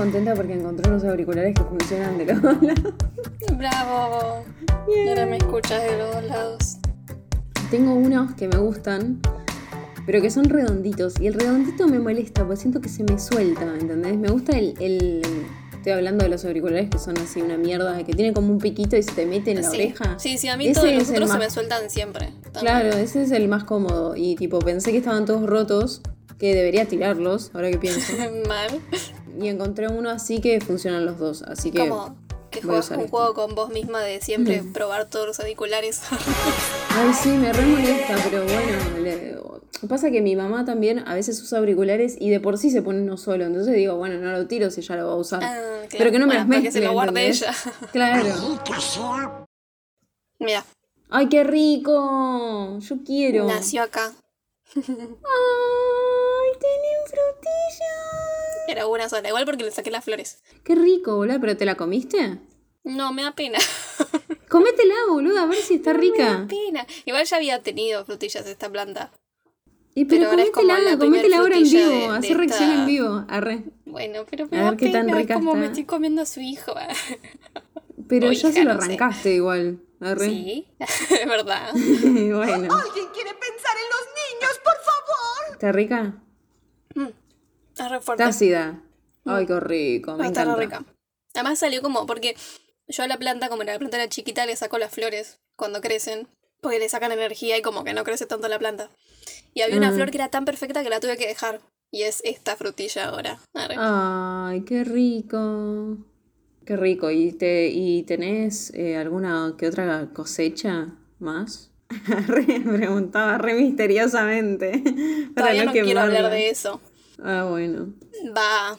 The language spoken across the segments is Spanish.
contenta porque encontré unos auriculares que funcionan de los dos lados. Bravo. Y ahora me escuchas de los dos lados. Tengo unos que me gustan, pero que son redonditos. Y el redondito me molesta porque siento que se me suelta, ¿entendés? Me gusta el, el- Estoy hablando de los auriculares que son así una mierda, que tienen como un piquito y se te mete en la sí. oreja. Sí, sí, a mí Ese todos los otros se me sueltan siempre. También. Claro, ese es el más cómodo. Y tipo, pensé que estaban todos rotos, que debería tirarlos, ahora que pienso. Mal. Y encontré uno así que funcionan los dos. Así que. Como que juegas un este. juego con vos misma de siempre probar todos los auriculares. Ay, sí, me re molesta, pero bueno. le- Pasa que mi mamá también a veces usa auriculares y de por sí se pone uno solo. Entonces digo, bueno, no lo tiro si ya lo va a usar. Ah, claro. Pero que no me Bueno, las mezcle, que se lo guarde ella. Claro. Mira, Ay, qué rico. Yo quiero. nació acá. Ay, tienen frutillas. Era una sola, igual porque le saqué las flores. Qué rico, boludo. ¿Pero te la comiste? No, me da pena. Cométela, boludo, a ver si está Me rica. da pena. Igual ya había tenido frutillas esta planta. Y pero, Pero cométela, la cométela ahora en vivo, de- de hacer reacción esta- en vivo, arre. Bueno, pero me A da ver qué tan pena, rica es como me estoy comiendo a su hijo. Pero O ya hija, se lo no sé. arrancaste igual, arre. Sí, es verdad. bueno, ¿Alguien quiere pensar en los niños, por favor? ¿está rica? Es re fuerte. Ácida. Ay, qué rico, me encanta. rica. Además salió como, porque yo a la planta, como la planta era chiquita, le saco las flores cuando crecen, porque le sacan energía y como que no crece tanto la planta. Y había una Mm. flor que era tan perfecta que la tuve que dejar. Y es esta frutilla ahora. Arre. Ay, qué rico. Qué rico. ¿Y, te, y tenés eh, alguna que otra cosecha más? Re, preguntaba re misteriosamente. Para Todavía no quiero hablar de eso. Ah, bueno. Va.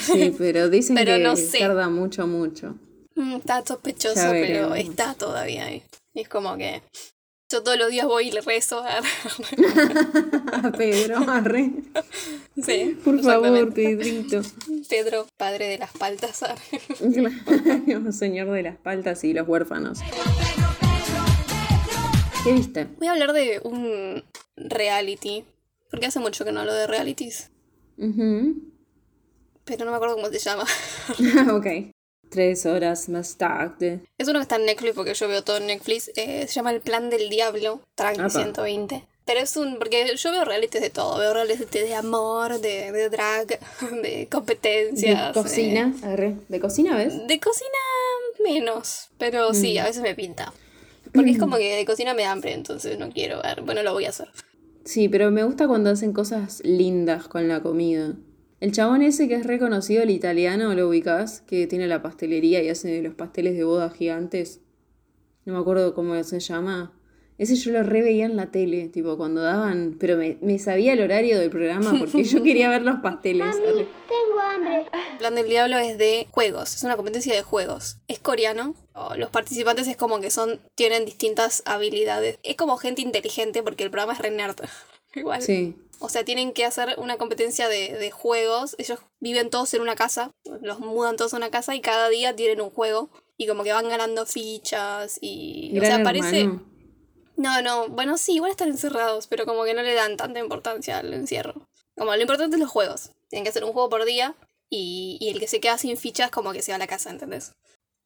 Sí, pero dicen Pero que no sé. tarda mucho, mucho. Mm, Está sospechoso, pero está todavía ahí. Y es como que yo todos los días voy y le rezo. a- A Pedro, arre. sí, Por favor. Pedrito. Pedro, padre de las paltas. Claro, Señor de las paltas y los huérfanos. ¿Qué viste? Voy a hablar de un reality. Porque hace mucho que no hablo de realities. Ujú. Pero no me acuerdo cómo se llama. ok. Tres horas más tarde. Es uno que está en Netflix porque yo veo todo en Netflix. eh, se llama El Plan del Diablo. Tranqui Apa. 120. Pero es un. Porque yo veo realities de todo. Veo realities de amor, de, de drag, de De competencias. cocina, arre. ¿De cocina ves? eh, de cocina menos. Pero sí, a veces me pinta. Porque es como que de cocina me da hambre, entonces no quiero ver. Bueno, lo voy a hacer. Sí, pero me gusta cuando hacen cosas lindas con la comida. El chabón ese que es reconocido, el italiano, ¿lo ubicás? Que tiene la pastelería y hace los pasteles de boda gigantes. No me acuerdo cómo se llama. Ese yo lo re veía en la tele, tipo cuando daban... Pero me, me sabía el horario del programa porque yo quería ver los pasteles. arre. El plan del diablo es de juegos, es una competencia de juegos. Es coreano. O Los participantes es como que son, tienen distintas habilidades. Es como gente inteligente porque el programa es re nerd. Igual. Sí. O sea, tienen que hacer una competencia de, de juegos. Ellos viven todos en una casa, los mudan todos a una casa y cada día tienen un juego. Y como que van ganando fichas y... o sea, parece... hermano. No, no, bueno, sí, igual están encerrados, pero como que no le dan tanta importancia al encierro. Como lo importante es los juegos. Tienen que hacer un juego por día y, y el que se queda sin fichas como que se va a la casa, ¿entendés?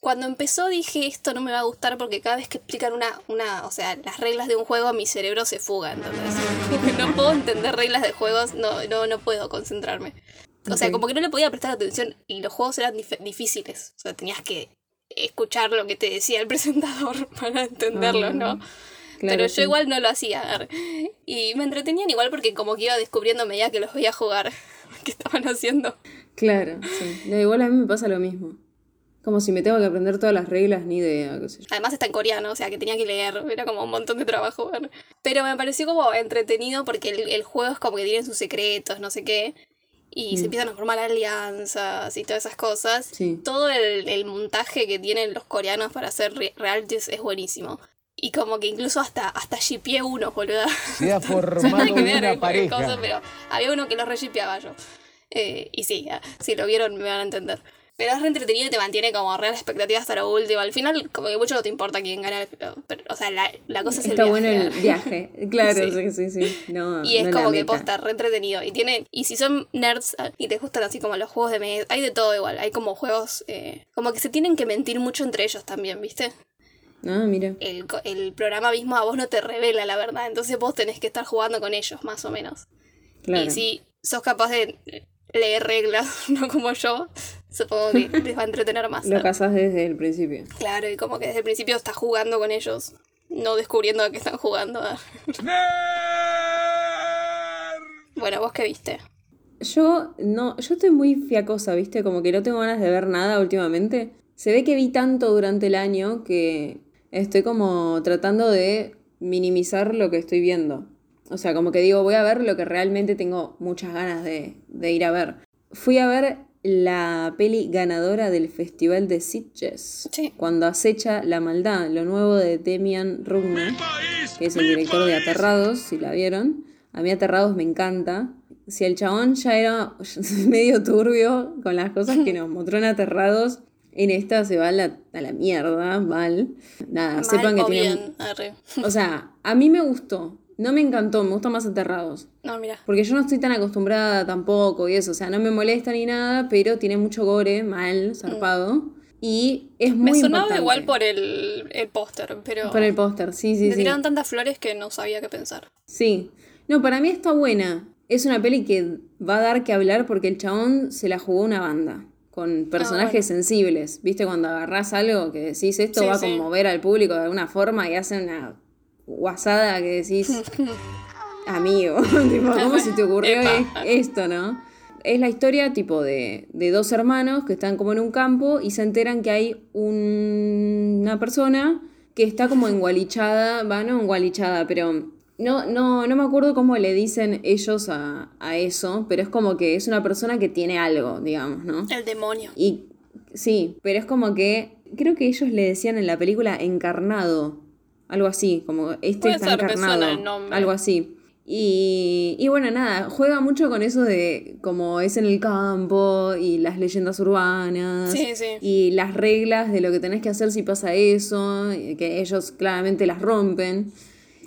Cuando empezó dije esto no me va a gustar porque cada vez que explican una, una, o sea, las reglas de un juego mi cerebro se fuga, ¿entendés? no puedo entender reglas de juegos, no, no, no puedo concentrarme. O sea, como que no le podía prestar atención y los juegos eran dif- difíciles. O sea, tenías que escuchar lo que te decía el presentador para entenderlo, Ah, ¿no? Claro, Pero yo sí. igual no lo hacía. Y me entretenían igual porque como que iba descubriendo a medida que los veía jugar qué estaban haciendo. Claro, sí. Igual a mí me pasa lo mismo. Como si me tengo que aprender todas las reglas, ni idea, qué sé yo. Además está en coreano, o sea que tenía que leer, era como un montón de trabajo. Pero me pareció como entretenido porque el, el juego es como que tienen sus secretos, no sé qué. Y se empiezan a formar alianzas y todas esas cosas. Sí. Todo el, el montaje que tienen los coreanos para hacer re- realities es buenísimo. Y como que incluso hasta, hasta shipeé uno, boluda. Se ha formado una pareja. cosa, pero había uno que lo reshipeaba yo. Eh, y sí, ah, si lo vieron me van a entender. Pero es re entretenido y te mantiene como re la expectativa hasta lo último. Al final, como que mucho no te importa quién gana. Pero, pero, o sea, la, la cosa es Está el bueno viaje. el viaje. Claro, Sí. sí, sí. No, Y es no como que posta, re entretenido. Y tiene. Y si son nerds ah, y te gustan así como los juegos de mesa, hay de todo igual. Hay como juegos. eh, como que se tienen que mentir mucho entre ellos también, ¿viste? Ah, mira. El, el programa mismo a vos no te revela la verdad. Entonces vos tenés que estar jugando con ellos, más o menos. Claro. Y si sos capaz de leer reglas, no como yo, supongo que les va a entretener más. Lo casas desde el principio. Claro, y como que desde el principio estás jugando con ellos, no descubriendo a qué están jugando. bueno, ¿vos qué viste? Yo no, yo estoy muy fiacosa, ¿viste? Como que no tengo ganas de ver nada últimamente. Se ve que vi tanto durante el año que estoy como tratando de minimizar lo que estoy viendo. O sea, como que digo, voy a ver lo que realmente tengo muchas ganas de, de ir a ver. Fui a ver la peli ganadora del Festival de Sitges. Sí. Cuando acecha la maldad, lo nuevo de Demian Rugna, que es el director de Aterrados, si la vieron. A mí Aterrados me encanta. Si el chabón ya era medio turbio con las cosas que nos mostró en Aterrados, en esta se va a la, a la mierda, mal. Nada, Mal sepan que o tiene... bien. O sea, a mí me gustó. No me encantó, me gustó más Aterrados. No, mira. Porque yo no estoy tan acostumbrada tampoco y eso, o sea, no me molesta ni nada, pero tiene mucho gore, mal, zarpado. Y es muy Me sonaba impactante. igual por el, el póster, pero Por el póster, sí, sí, me sí. tiraron tantas flores que no sabía qué pensar. Sí. No, para mí está buena. Es una peli que va a dar que hablar porque el chabón se la jugó una banda. Con personajes sensibles. ¿Viste? Cuando agarrás algo que decís esto Sí, va a sí. conmover al público de alguna forma y hace una guasada que decís. Amigo, tipo, ¿cómo se te ocurrió esto, no? Es la historia tipo de, de dos hermanos que están como en un campo y se enteran que hay un- una persona que está como engualichada, va, no engualichada, pero no, no, no me acuerdo cómo le dicen ellos a, a eso, pero es como que es una persona que tiene algo, digamos, ¿no? El demonio. Y sí, pero es como que creo que ellos le decían en la película encarnado, algo así, como este Puede está ser, encarnado, el nombre. algo así. Y, y bueno, nada, juega mucho con eso de como es en el campo y las leyendas urbanas Sí, sí. y las reglas de lo que tenés que hacer si pasa eso, que ellos claramente las rompen.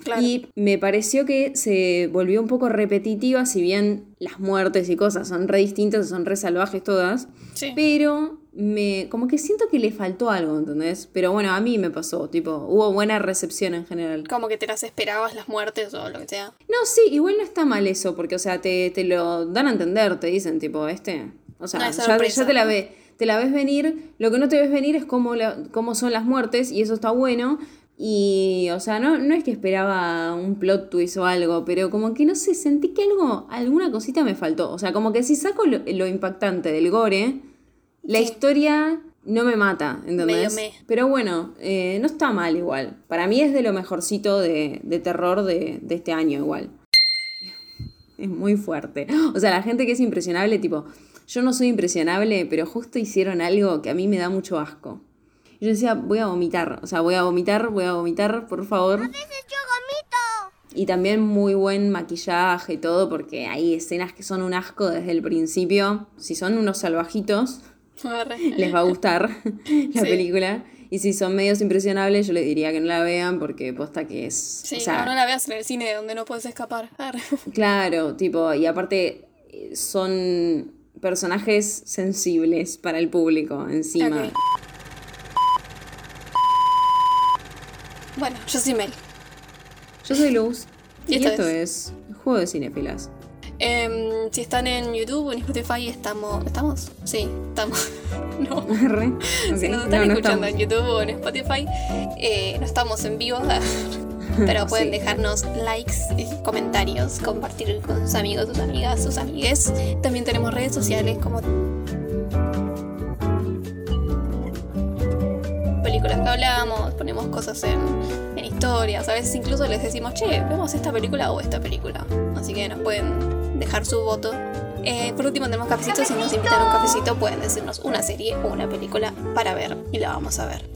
Claro. Y me pareció que se volvió un poco repetitiva, si bien las muertes y cosas son re distintas, son re salvajes todas, Sí. pero me como que siento que le faltó algo, ¿entendés? Pero bueno, a mí me pasó, tipo, hubo buena recepción en general. Como que te las esperabas las muertes o lo que sea. No, sí, igual no está mal eso, porque, o sea, te, te lo dan a entender, te dicen, tipo, este. O sea, No ya, ya te la ve, te la ves venir. Lo que no te ves venir es cómo, la- cómo son las muertes, y eso está bueno. Y, o sea, no, no es que esperaba un plot twist o algo, pero como que no sé, sentí que algo, alguna cosita me faltó. O sea, como que si saco lo, lo impactante del gore, la Sí. historia no me mata, ¿entendés? Me. Pero bueno, eh, no está mal igual. Para mí es de lo mejorcito de, de terror de, de este año igual. Es muy fuerte. O sea, la gente que es impresionable, tipo, yo no soy impresionable, pero justo hicieron algo que a mí me da mucho asco. Y Yo decía, voy a vomitar, o sea, voy a vomitar, voy a vomitar, por favor. Y también muy buen maquillaje y todo, porque hay escenas que son un asco desde el principio. Si son unos salvajitos. Les va a gustar la Sí. película. Y si son medios impresionables, yo les diría que no la vean porque posta que es... Sí, o sea, no, no la veas en el cine donde no puedes escapar. Claro, tipo, y aparte son personajes sensibles para el público encima. Bueno, yo soy Mel. Yo soy Luz Y y, esto esto es Juego de Cinefilas. Em, si están en YouTube o en Spotify, estamos. ¿Estamos? Sí, estamos. no. Arre. Si Ok, nos están no, no escuchando estamos. en YouTube o en Spotify, eh, no estamos en vivo, pero pueden Sí. dejarnos likes, comentarios, compartir con sus amigos, sus amigas, sus amigues. También tenemos redes sociales como películas que hablamos, ponemos cosas en, en historias, a veces incluso les decimos, che, vemos esta película o esta película. Así que nos pueden dejar su voto. Eh, por último tenemos cafecitos, si nos invitan a un cafecito pueden decirnos una serie o una película para ver y la vamos a ver.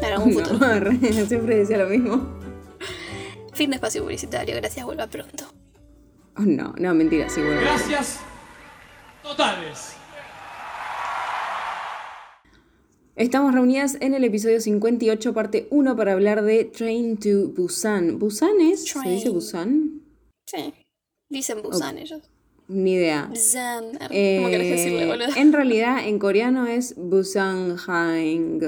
En algún futuro. No, siempre decía lo mismo. Fin de espacio publicitario, gracias, vuelva pronto. Oh, no, no, mentira, sí, bueno. Gracias totales. Estamos reunidas en el episodio 58, parte 1, para hablar de Train to Busan. ¿Busan es? ¿Se dice. Busan? Sí. Dicen Busan ellos. Ni idea. Busan. ¿Cómo Eh, querés decirle, boludo? en realidad, en coreano es. Busanhaeng.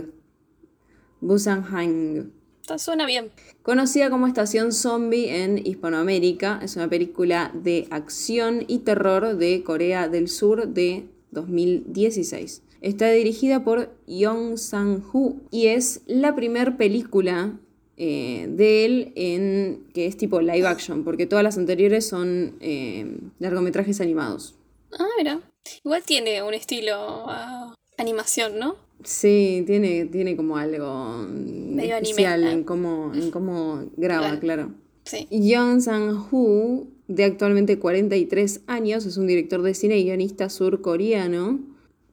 Esto suena bien. Conocida como Estación Zombie en Hispanoamérica, es una película de acción y terror de Corea del Sur de 2016. Está dirigida por Yong Sang-hoo y es la primer película eh, de él en que es tipo live action, porque todas las anteriores son eh, largometrajes animados. Ah, mira. Igual tiene un estilo animación, ¿no? Sí, tiene, tiene como algo Medio anime, especial en cómo, en cómo graba, Claro. claro. Sí. Young Sang-hoo, de actualmente 43 años, es un director de cine y guionista surcoreano.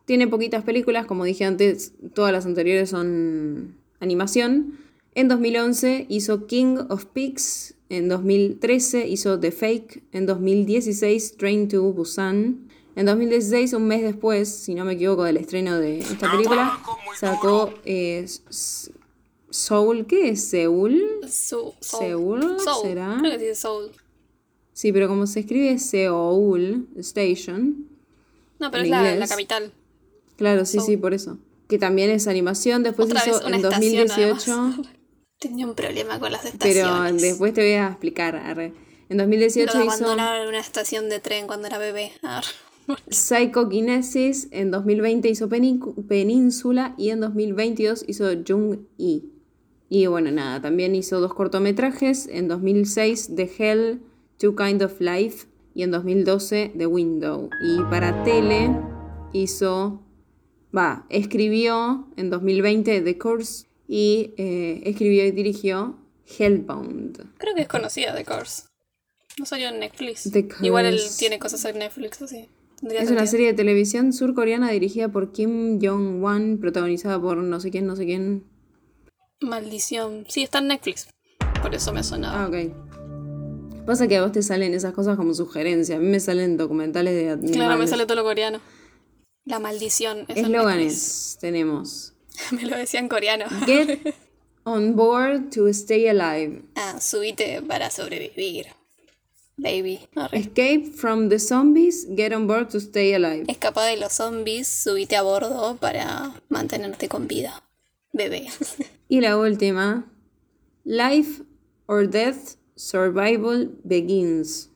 Tiene poquitas películas, como dije antes, todas las anteriores son animación. En 2011 hizo King of Pigs, en 2013 hizo The Fake, en 2016 Train to Busan. En 2016, un mes después, si no me equivoco, del estreno de esta película, sacó eh, Soul, ¿qué es? ¿Seúl? Soul. ¿Seúl? Soul. ¿Será? Creo que dice Soul. Sí, pero como se escribe Seoul Station, No, pero En es la, capital. claro, sí, Soul. sí, por eso. Que también es animación, después Otra hizo vez una en estación, 2018, además. Tenía un problema con las pero estaciones. después te voy a explicar. arre. En Lo 2018 de hizo una estación de tren cuando era bebé. Arre. Psychokinesis, en 2020 hizo Península y en 2022 hizo Jung-E. Y bueno, nada, también hizo dos cortometrajes, en 2006 The Hell, Two Kind of Life y en 2012 The Window. Y para tele hizo, va, escribió en 2020 The Course y eh, escribió y dirigió Hellbound. Creo que es conocida The Course. No salió en Netflix. The Igual él Curse. tiene cosas en Netflix, así. Tendría Es una serie de televisión surcoreana dirigida por Kim Jong-wan, protagonizada por no sé quién, no sé quién. Maldición. Sí, está en Netflix. Por eso me sonaba. Ah, ok. Pasa que a vos te salen esas cosas como sugerencia. A mí me salen documentales de animales. claro, me sale todo lo coreano. La maldición. Eslóganes tenemos. me lo decía en coreano. Get on board to stay alive. ah, subite para sobrevivir. Baby. Arre. Escape from the zombies. Get on board to stay alive. Escapa de los zombies, subite a bordo para mantenerte con vida. Bebé. Y la última. Life or death. Survival begins.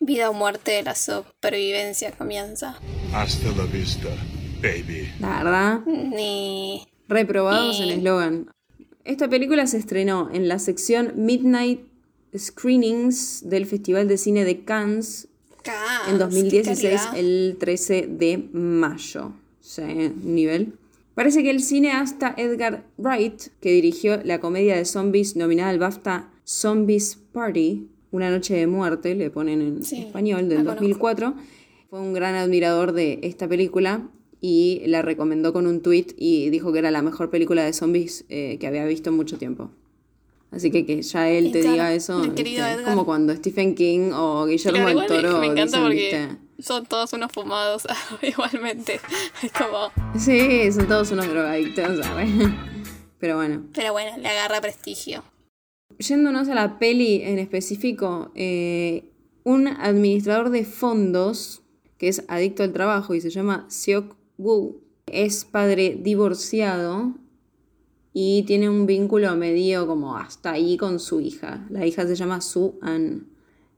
vida o muerte, la supervivencia comienza. Hasta la vista, baby. La verdad. Ni. Reprobados en eslogan. Esta película se estrenó en la sección Midnight Screenings del Festival de Cine de Cannes Cans, en 2016, qué calidad. el 13 de mayo. Sí, nivel. Parece que el cineasta Edgar Wright, que dirigió la comedia de zombies nominada al BAFTA Zombies Party, Una noche de muerte, le ponen en Sí, español, del la conozco. 2004, fue un gran admirador de esta película y la recomendó con un tweet y dijo que era la mejor película de zombies eh, que había visto en mucho tiempo. Así que que ya él te Edgar, diga eso, es Edgar. como cuando Stephen King o Guillermo del Toro me encanta dicen, porque ¿viste? son todos unos fumados igualmente. Es como. Sí, son todos unos drogadictos, ¿sabes? Pero bueno. Pero bueno, le agarra prestigio. Yéndonos a la peli en específico, eh, un administrador de fondos que es adicto al trabajo y se llama Seok Woo es padre divorciado y tiene un vínculo medio como hasta ahí con su hija. La hija se llama Su An.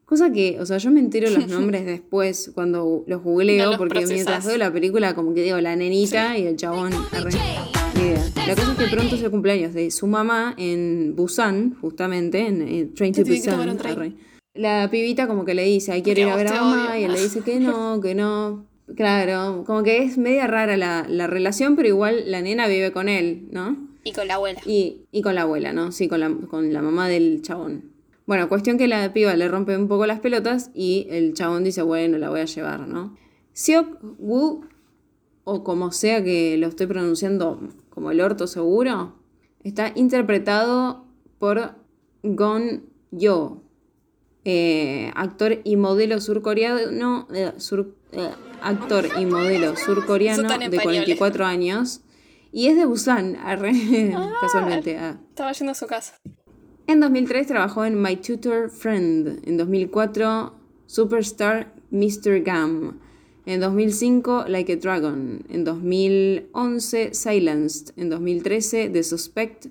Cosa que, o sea, yo me entero los nombres después cuando los googleo, No los porque mientras veo la película, como que digo la nenita y el chabón. La cosa es que pronto es el cumpleaños de su mamá en Busan, justamente, en, eh, Train to Busan. La pibita como que le dice, ay, quiero ir a ver a mamá, odio. y él le dice que no, que no. Claro, como que es media rara la, la relación, pero igual la nena vive con él, ¿no? Y con la abuela. Y, y con la abuela, ¿no? Sí, con la, con la mamá del chabón. Bueno, cuestión que la piba le rompe un poco las pelotas y el chabón dice, bueno, la voy a llevar, ¿no? Seok Woo, o como sea que lo estoy pronunciando como el orto seguro, está interpretado por Gon Yo, eh, actor y modelo surcoreano, eh, sur- actor y modelo surcoreano de español. 44 años Y es de Busan, arre, casualmente. ah. Estaba yendo a su casa. En 2003 trabajó en My Tutor Friend. En 2004, Superstar Mr. Gam. En 2005, Like a Dragon. En 2011, Silenced. En 2013, The Suspect.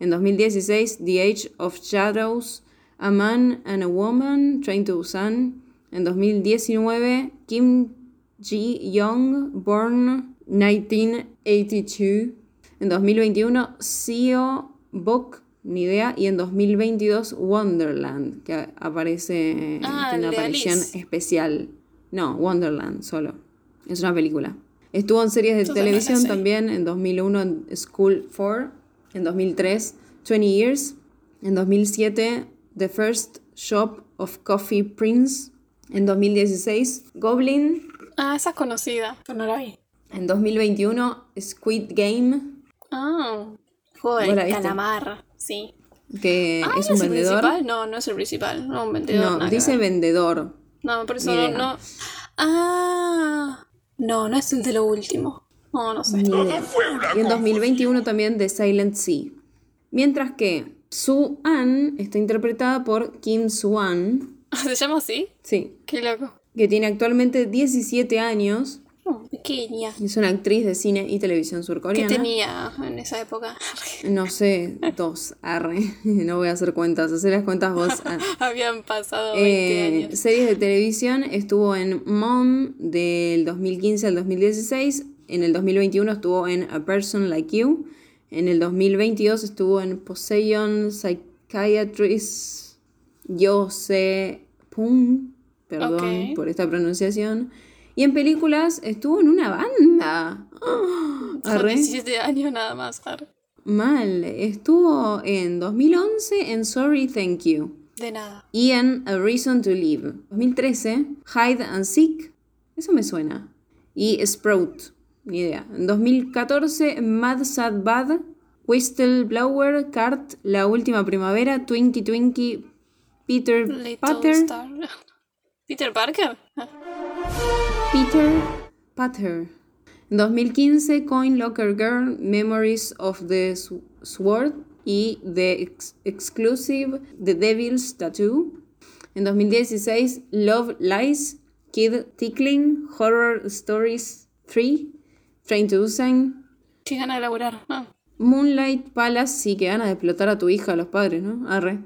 En 2016, The Age of Shadows. A Man and a Woman, Train to Busan. En 2019, Kim Ji-young, Born 1982. En 2021, Seo Bok, ni idea. Y en 2022, Wonderland, que aparece, Ah, el una aparición Alice. especial. No, Wonderland, solo. Es una película. Estuvo en series de Yo televisión también. En 2001, en School 4. En 2003, 20 Years. En 2007, The First Shop of Coffee Prince. En 2016, Goblin. Ah, esa es conocida, pero no la vi. En 2021, Squid Game, Ah, juego ¿Vos la de viste? calamar, sí. que Ah, es ¿no un el vendedor. principal? No, no es el principal. No, un vendedor. No, dice vendedor. No, por eso no, no. Ah, no, no es el de lo último. No, no sé. Ni idea. Y en 2021 también The Silent Sea. Mientras que Su An está interpretada por Kim Soo-an, ¿Se llama así? sí, Qué loco. que tiene actualmente 17 años Oh, pequeña. y es una actriz de cine y televisión ¿Qué surcoreana. tenía en esa época? No sé, dos, arre. No voy a hacer cuentas, hacer las cuentas vos. Habían pasado 20 Eh, años. series de televisión estuvo en Mom del 2015 al 2016. En el 2021 estuvo en A Person Like You. En el 2022 estuvo en Poseidon Psychiatrist Yose Pung. Perdón por esta pronunciación. Y en películas estuvo en una banda. Arre. 17 años nada más. Mal. Estuvo en 2011 en Sorry Thank You. De nada. Y en A Reason to Live. 2013, Hide and Seek. Eso me suena. Y Sprout. Ni idea. En 2014, Mad Sad Bad. Whistleblower, Cart, La Última Primavera, Twinkie Twinkie, Peter Patter. ¿Peter Parker? Ah, Peter Patter. En 2015, Coin Locker Girl, Memories of the Sw- Sword y The Ex- Exclusive, The Devil's Tattoo. En 2016, Love Lies, Kid Tickling, Horror Stories 3, Train to Busan, Qué gana de laburar. Ah. Moonlight Palace, sí que ganas de explotar a tu hija, a los padres, ¿no? Arre.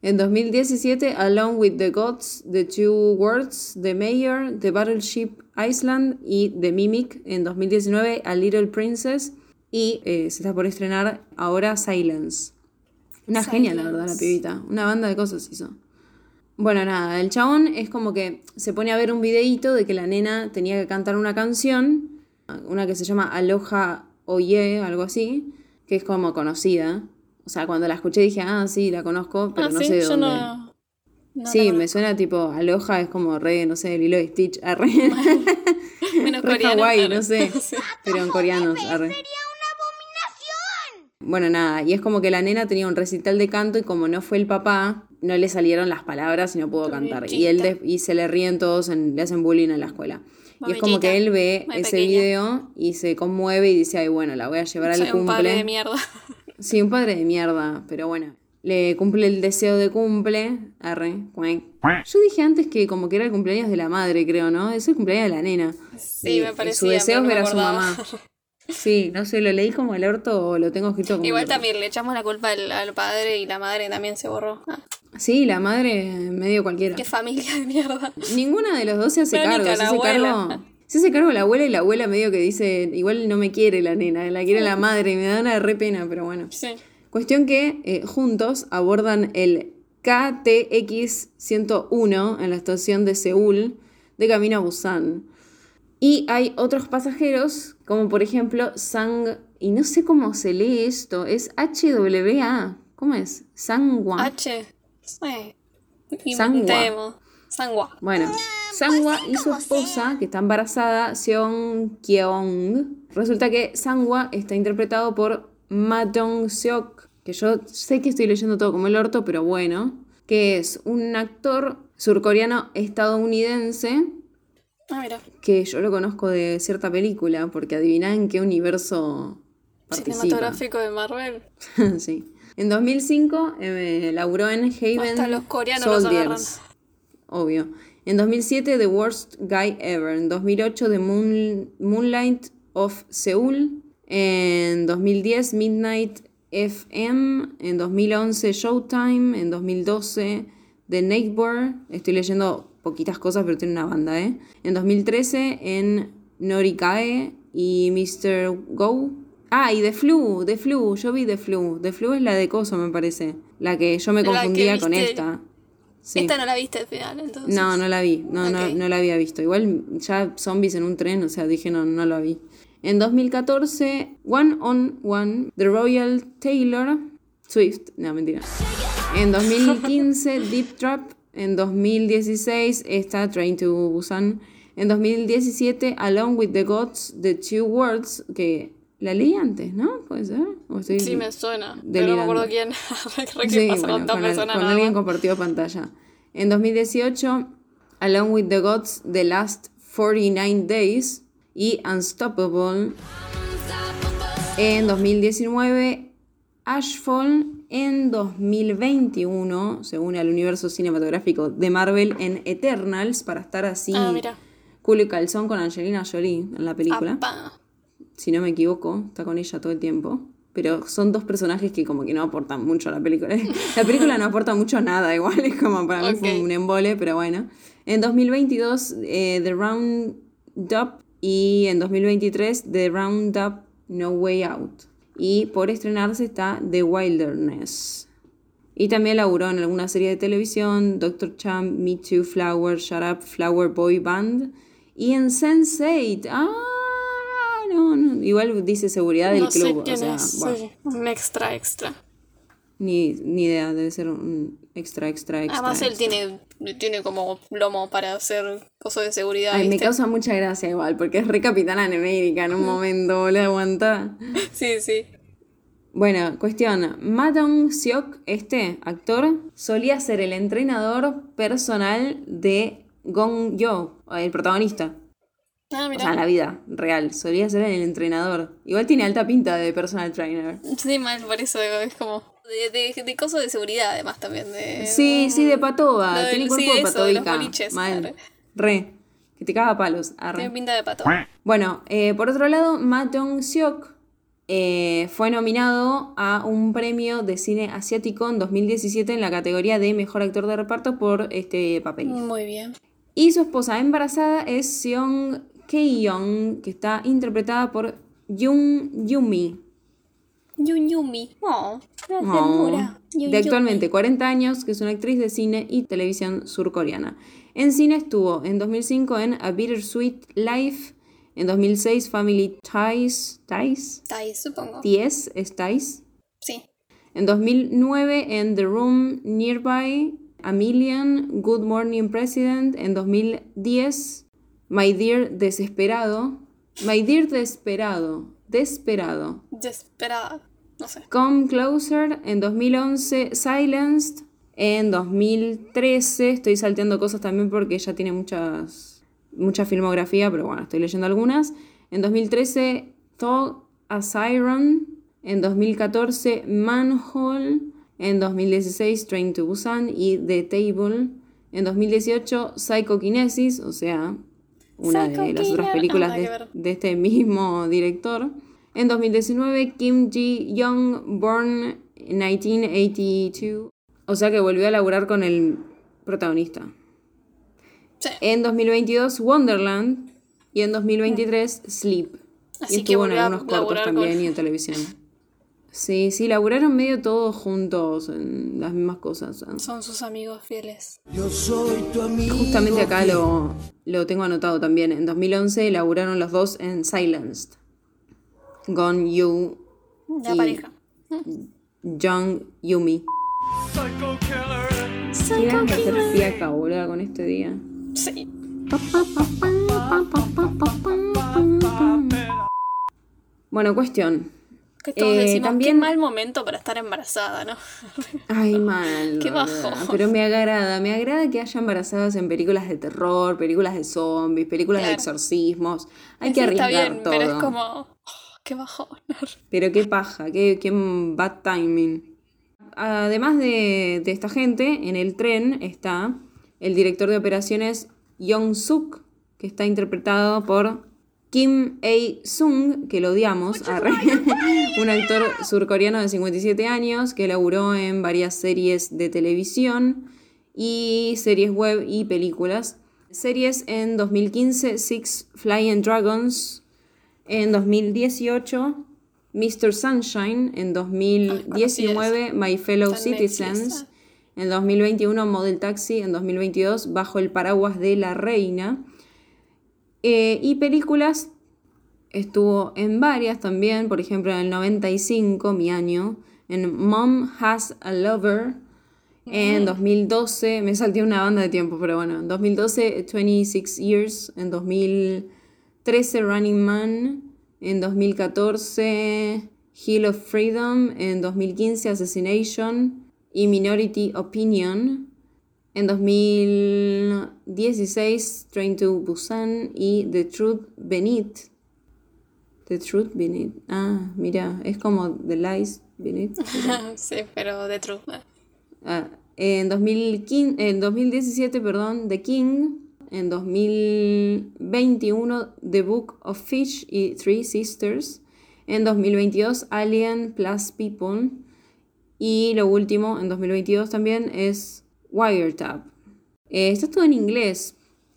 En 2017, Along with the Gods, The Two Worlds, The Mayor, The Battleship Island y The Mimic. En 2019, A Little Princess. Y eh, se está por estrenar ahora Silence. Una genia, la verdad, la Silence. pibita. Una banda de cosas hizo. Bueno, nada, el chabón es como que se pone a ver un videíto de que la nena tenía que cantar una canción, una que se llama Aloha Oye, algo así, que es como conocida. O sea, cuando la escuché dije, ah, sí, la conozco, pero Ah, no sí, sé de yo dónde. no. no sí, me suena tipo Aloha, es como re, no sé, Lilo y Stitch, arre. Menos re coreano, kawaii, pero- no sé, pero en coreanos, arre. Bueno, nada, y es como que la nena tenía un recital de canto y como no fue el papá, no le salieron las palabras y no pudo cantar. Y él de- y se le ríen todos, en- le hacen bullying en la escuela. Y es como que él ve muy ese pequeña. video y se conmueve y dice, ay, bueno, la voy a llevar Soy al un padre de cumple. mierda. Sí, un padre de mierda, pero bueno. Le cumple el deseo de cumple. Arre. Yo dije antes que como que era el cumpleaños de la madre, creo, ¿no? Es el cumpleaños de la nena. Sí, Y- me y parecía, Su deseo no ver me a su mamá. Sí, no sé, lo leí como el orto o lo tengo escrito como Igual el orto. también le echamos la culpa al, al padre y la madre también se borró. Ah, Sí, la madre medio cualquiera. qué familia de mierda. Ninguna de los dos se hace Verónica, cargo. Se hace abuela. cargo. Se hace cargo la abuela y la abuela medio que dice, igual no me quiere la nena, la quiere la madre y me da una re pena, pero bueno. Sí. Cuestión que eh, juntos abordan el KTX-101 en la estación de Seúl de camino a Busan. Y hay otros pasajeros, como por ejemplo Sang, y no sé cómo se lee esto, es HWA, ¿cómo es? Sangwa. H. Sí. Sangwa. Sangwa. Bueno, Sangwa y su esposa, que está embarazada, Seong Kyeong. Resulta que Sangwa está interpretado por Ma Dong Seok, que yo sé que estoy leyendo todo como el orto, pero bueno, que es un actor surcoreano estadounidense Ah, mira. que yo lo conozco de cierta película, porque adivina en qué universo participa. Cinematográfico de Marvel. sí. En 2005 eh, laburó en Haven Hasta los coreanos los Soldiers. Obvio. En 2007 The Worst Guy Ever. En 2008 The Moon- Moonlight of Seoul. En 2010 Midnight FM. En 2011 Showtime. En 2012 The Neighbor. Estoy leyendo poquitas cosas, pero tiene una banda, ¿eh? En 2013 en Norikae y Mr. Go. Ah, y The Flu, The Flu, yo vi The Flu. The Flu es la de Coso, me parece. La que yo me confundía con esta. Sí. Esta no la viste al final, entonces. No, no la vi, no, no, no la había visto. Igual ya zombies en un tren, o sea, dije no, no la vi. En 2014, One on One, The Royal Taylor Swift, no, mentira. En 2015, Deep Trap. En 2016, esta Train to Busan. En 2017, Along with the Gods, The Two Words, que la leí antes, ¿no? ¿Puede ser? ¿O estoy Sí, me suena. Pero no me acuerdo delirando? quién. Sí, bueno, con con, al- alguien compartió pantalla. En 2018, Along with the Gods, The Last 49 Days y Unstoppable. En 2019, Ashfall. En 2021, según el universo cinematográfico de Marvel, en Eternals, para estar así Ah, mira. culo y calzón con Angelina Jolie en la película. Si no me equivoco, está con ella todo el tiempo. Pero son dos personajes que como que no aportan mucho a la película. La película no aporta mucho nada, igual es como para mí fue Ok. un embole, pero bueno. En 2022, eh, The Roundup y en 2023, The Roundup No Way Out. Y por estrenarse está The Wilderness. Y también laburó en alguna serie de televisión, Doctor Champ, Me Too, Flower, Shut Up, Flower Boy Band. Y en Sense8. Ah, no, no. Igual dice seguridad del No sé club. quién o sea, es. sí, Un extra, extra. ni, ni idea, debe ser un extra, extra, extra. Además, él tiene, tiene como lomo para hacer cosas de seguridad. Ay, me causa mucha gracia igual, porque es re capitana en América en un momento, le aguanta. Sí, sí. Bueno, cuestión. Ma Dong Seok, este actor, solía ser el entrenador personal de Gong Yo, el protagonista. Ah, O mira. sea, en la vida real. Solía ser el entrenador. Igual tiene alta pinta de personal trainer. Sí, mal, por eso es como. De, de, de cosas de seguridad, además, también. De, Sí, sí, de patoba. Del- Tiene cuerpo sí, de patobica. boliches, Mal. Re. Que te caga palos. Arre. Tiene pinta de pato. Bueno, eh, por otro lado, Ma Seok eh, fue nominado a un premio de cine asiático en 2017 en la categoría de mejor actor de reparto por este papel. Muy bien. Y su esposa embarazada es Seong Kei-young, que está interpretada por Jung Yumi. Yun Yumi. Oh, la Oh. Yun de actualmente Yumi. 40 años, que es una actriz de cine y televisión surcoreana. En cine estuvo en 2005 en A Bittersweet Life, en 2006 Family Ties, Ties, Tai, supongo. Ties, es Ties. Sí. En 2009 en The Room Nearby, A Million, Good Morning President. En 2010 My Dear Desesperado. My Dear Desesperado. Desesperado. Desesperada. No sé. Come Closer en 2011, Silenced en 2013, estoy salteando cosas también porque ella tiene muchas, mucha filmografía, pero bueno, estoy leyendo algunas. En 2013, Thought a Siren, en 2014, Manhole, en 2016, Train to Busan y The Table, en 2018, Psychokinesis, o sea, una de las otras películas ah, nada de, de este mismo director. En 2019, Kim Ji-young, born 1982. O sea que volvió a laburar con el protagonista. Sí. En 2022, Wonderland. Y en 2023, Sleep. Así y que estuvo en algunos cortos también con- y en televisión. Sí, sí, laburaron medio todos juntos en las mismas cosas. ¿eh? Son sus amigos fieles. Justamente acá lo, lo tengo anotado también. En 2011 laburaron los dos en Silenced. Gone You, La Y- pareja. Jung Yumi. Ganas de hacer fiaca, boluda, con este día. Sí. Bueno, cuestión. Que todos Eh, decimos, también- qué mal momento para estar embarazada, ¿no? Ay, mal. Qué bajón. Pero me agrada, me agrada que haya embarazadas en películas de terror, películas de zombies, películas de exorcismos. Hay Sí, que está arriesgar bien, todo. pero es como. oh, qué bajón. Pero qué paja, qué, qué bad timing. Además de, de esta gente, en el tren está el director de operaciones Yong Suk, que está interpretado por Kim A-sung, que lo odiamos, un actor surcoreano de 57 años que laburó en varias series de televisión y series web y películas. Series en 2015, Six Flying Dragons, en 2018, Mr. Sunshine, en 2019, My Fellow Citizens, en 2021, Model Taxi, en 2022, Bajo el paraguas de la reina. Eh, y películas, estuvo en varias también, por ejemplo en el 95, mi año, en Mom Has a Lover, en 2012, me salté una banda de tiempo, pero bueno, en 2012, 26 Years, en 2013, Running Man, en 2014, Hill of Freedom, en 2015, Assassination y Minority Opinion, en 2016, Train to Busan y The Truth Beneath. The Truth Beneath. Ah, mira, es como The Lies Beneath. sí, pero de true. Ah, en, 2015, en 2017, perdón, The King. En 2021, The Book of Fish y Three Sisters. En 2022, Alien Plus People. Y lo último, en 2022 también, es Wiretap. Eh, está todo en inglés,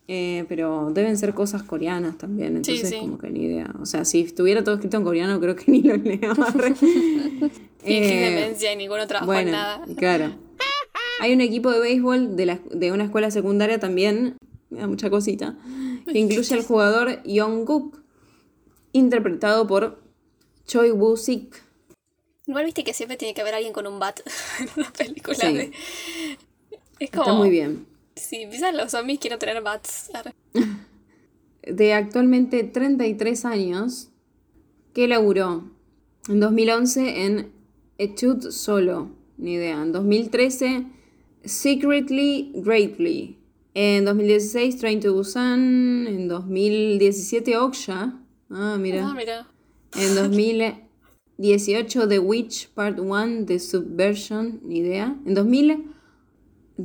eh, pero deben ser cosas coreanas también, entonces sí. como que ni idea. O sea, si estuviera todo escrito en coreano, creo que ni lo leo. Eh, demencia y ninguno trabajó en bueno, nada. claro. Hay un equipo de béisbol de, la- de una escuela secundaria también, me da mucha cosita, que incluye al jugador Young-guk, interpretado por Choi Woo-sik. Igual viste que siempre tiene que haber alguien con un bat en una película. Sí. de- Es como. Está muy bien. Si empiezan los zombies, quiero tener bats. De actualmente 33 años, que laburó en 2011 en Etude Solo, ni idea. En 2013, Secretly Greatly. En 2016, Train to Busan. En 2017, Oksha. Ah, mira. Ah, mira. En 2018, The Witch Part 1 de Subversion, ni idea. En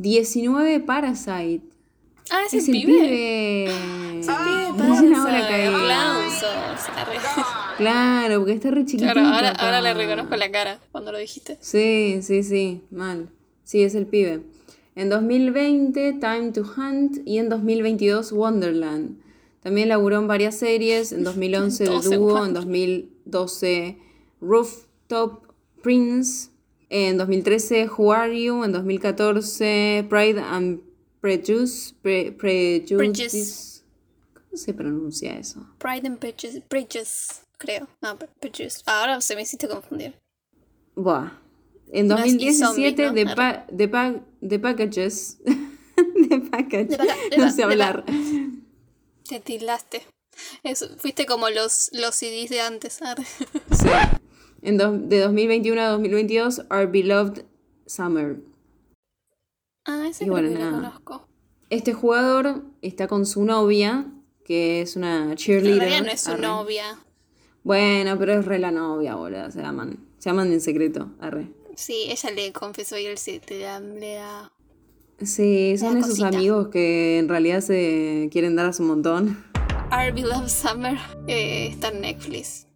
2019, Parasite. Ah, es, Es el el pibe. pibe. Pibe, Recién ahora pasa, caí. Aplausos. Arre. Claro, porque está re chiquitito. Claro, ahora, ahora le reconozco la cara cuando lo dijiste. Sí, sí, sí, mal. Sí, es el pibe. En 2020, Time to Hunt. Y en 2022, Wonderland. También laburó en varias series. En 2011, The Todos en Duo. En Wonderland. 2012, Rooftop Prince. En 2013, Who Are You? En 2014, Pride and Prejudice. Pre- Prejudice. Prejudice. ¿Cómo se pronuncia eso? Pride and Bridges, Bridges creo. No, Bridges. Ahora se me hiciste confundir. Buah. En No es 2017, e-zombie, The, ¿no? pa- the, pa- the Packages. the Package. The Paca- the no sé hablar. Te tildaste. Eso, fuiste como los, los CDs de antes. Sí. En de 2021 a 2022, Our Beloved Summer. Ah, ese Y bueno, que conozco. Este jugador está con su novia, que es una cheerleader. realidad no es su arre. novia. Bueno, pero es re la novia, boludo. Se aman. Se aman en secreto. Arre. Sí, ella le confesó y él se te da, le da- Sí, son esos cosita. amigos que en realidad se quieren dar a su montón. Our Beloved Summer eh, está en Netflix.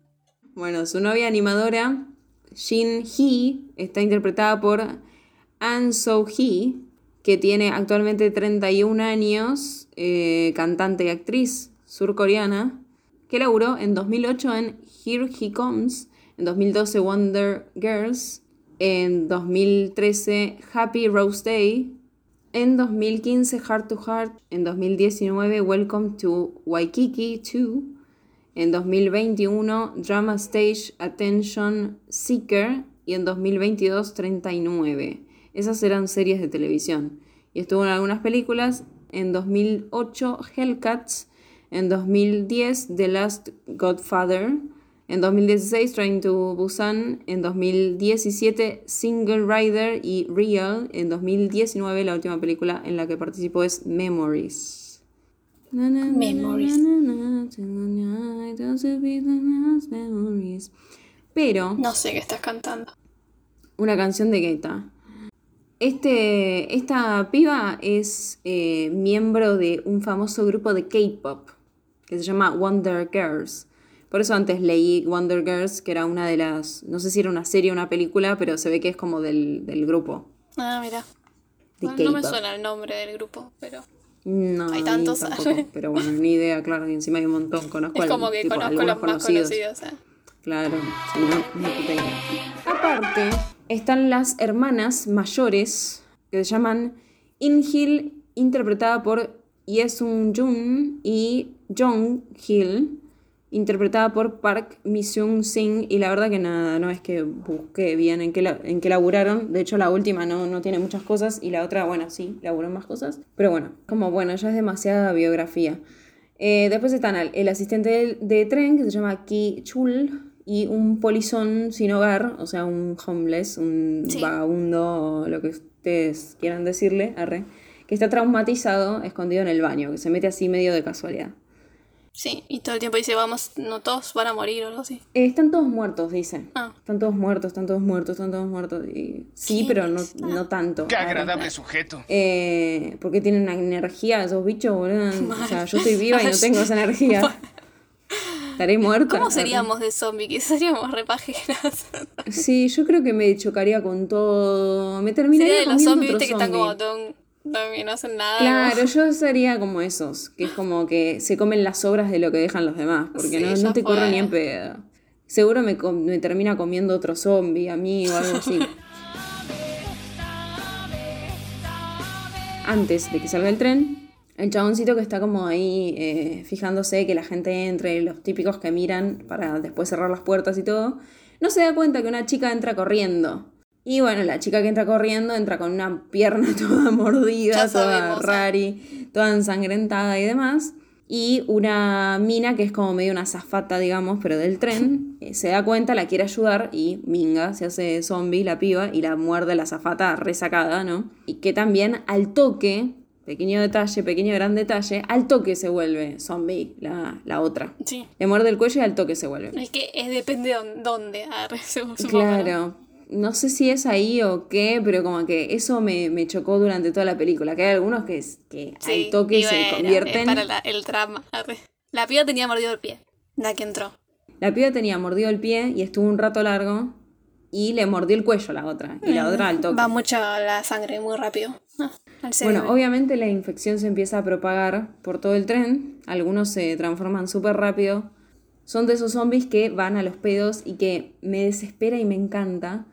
Bueno, su novia animadora, Shin Hee, está interpretada por An So Hee, que tiene actualmente 31 años, eh, cantante y actriz surcoreana, que laburó en 2008 en Here He Comes, en 2012 Wonder Girls, en 2013 Happy Rose Day, en 2015 Heart to Heart, en 2019 Welcome to Waikiki 2, en 2021 Drama Stage Attention Seeker y en 2022 39. Esas eran series de televisión. Y estuvo en algunas películas. En 2008 Hellcats. En 2010 The Last Godfather. En 2016 Train to Busan. En 2017 Single Rider y Real. En 2019 la última película en la que participó es Memories. Memories. Pero, No sé qué estás cantando. una canción de Guetta. Este, esta piba es eh, miembro de un famoso grupo de K-pop que se llama Wonder Girls. Por eso antes leí Wonder Girls, que era una de las. No sé si era una serie o una película, pero se ve que es como del, del grupo. Ah, mira. Bueno, no me suena el nombre del grupo, pero No, Hay tantos. tampoco, pero bueno, ni idea, claro, y encima hay un montón. Conozco es al- como que tipo, conozco los más conocidos. eh. Claro, si no, no idea. Aparte, están las hermanas mayores que se llaman In-Hil, interpretada por Yesung Jun, y Jong Hil, interpretada por Park Mi-seung Sing. Y la verdad que nada, no es que busqué bien en qué, la- en qué laburaron. De hecho, la última no, no tiene muchas cosas y la otra, bueno, sí, laburó más cosas. Pero bueno, como bueno, ya es demasiada biografía. Eh, después están al- el asistente de, de tren que se llama Ki Chul y un polizón sin hogar, o sea, un homeless, un Sí. vagabundo, o lo que ustedes quieran decirle, arre, que está traumatizado, escondido en el baño, que se mete así medio de casualidad. Sí, y todo el tiempo dice, vamos, no todos van a morir o algo así. Eh, están todos muertos, dice. Ah. Están todos muertos, están todos muertos, están todos muertos. Y, sí, ¿Quién pero no, está? no tanto. Qué agradable sujeto. Eh, porque tienen una energía esos bichos, boludo. O sea, yo estoy viva y no tengo esa energía. Estaré muerta. ¿Cómo seríamos de zombie? Que seríamos repajeras. Sí, yo creo que me chocaría con todo. Me terminaría Sería de los comiendo zombies, otro viste, que están como y no hacen nada. Claro, yo sería como esos, que es como que se comen las sobras de lo que dejan los demás, porque Sí, no, no te corro ni en pedo. Seguro me, me termina comiendo otro zombie a mí o algo así. Antes de que salga el tren, el chaboncito que está como ahí eh, fijándose que la gente entre, los típicos que miran para después cerrar las puertas y todo, no se da cuenta que una chica entra corriendo. Y bueno, la chica que entra corriendo entra con una pierna toda mordida, Ya toda sabemos, ¿eh? rari, toda ensangrentada y demás. Y una mina que es como medio una zafata, digamos, pero del tren, eh, se da cuenta, la quiere ayudar y minga, se hace zombie la piba y la muerde la zafata resacada, ¿no? Y que también al toque, pequeño detalle, pequeño gran detalle, al toque se vuelve zombie la, la otra. Sí. Le muerde el cuello y al toque se vuelve. Es que es, depende de dónde- ¿no? Claro. No sé si es ahí o qué, pero como que eso me, me chocó durante toda la película. Que hay algunos que, que Sí, al toque y se convierten. para la- el trama. arre. La piba tenía mordido el pie. La que entró. La piba tenía mordido el pie y estuvo un rato largo y le mordió el cuello a la otra. Y la otra al toque. Va mucha la sangre muy rápido. Ah, al. Bueno, obviamente la infección se empieza a propagar por todo el tren. Algunos se transforman súper rápido. Son de esos zombies que van a los pedos y que me desespera y me encanta.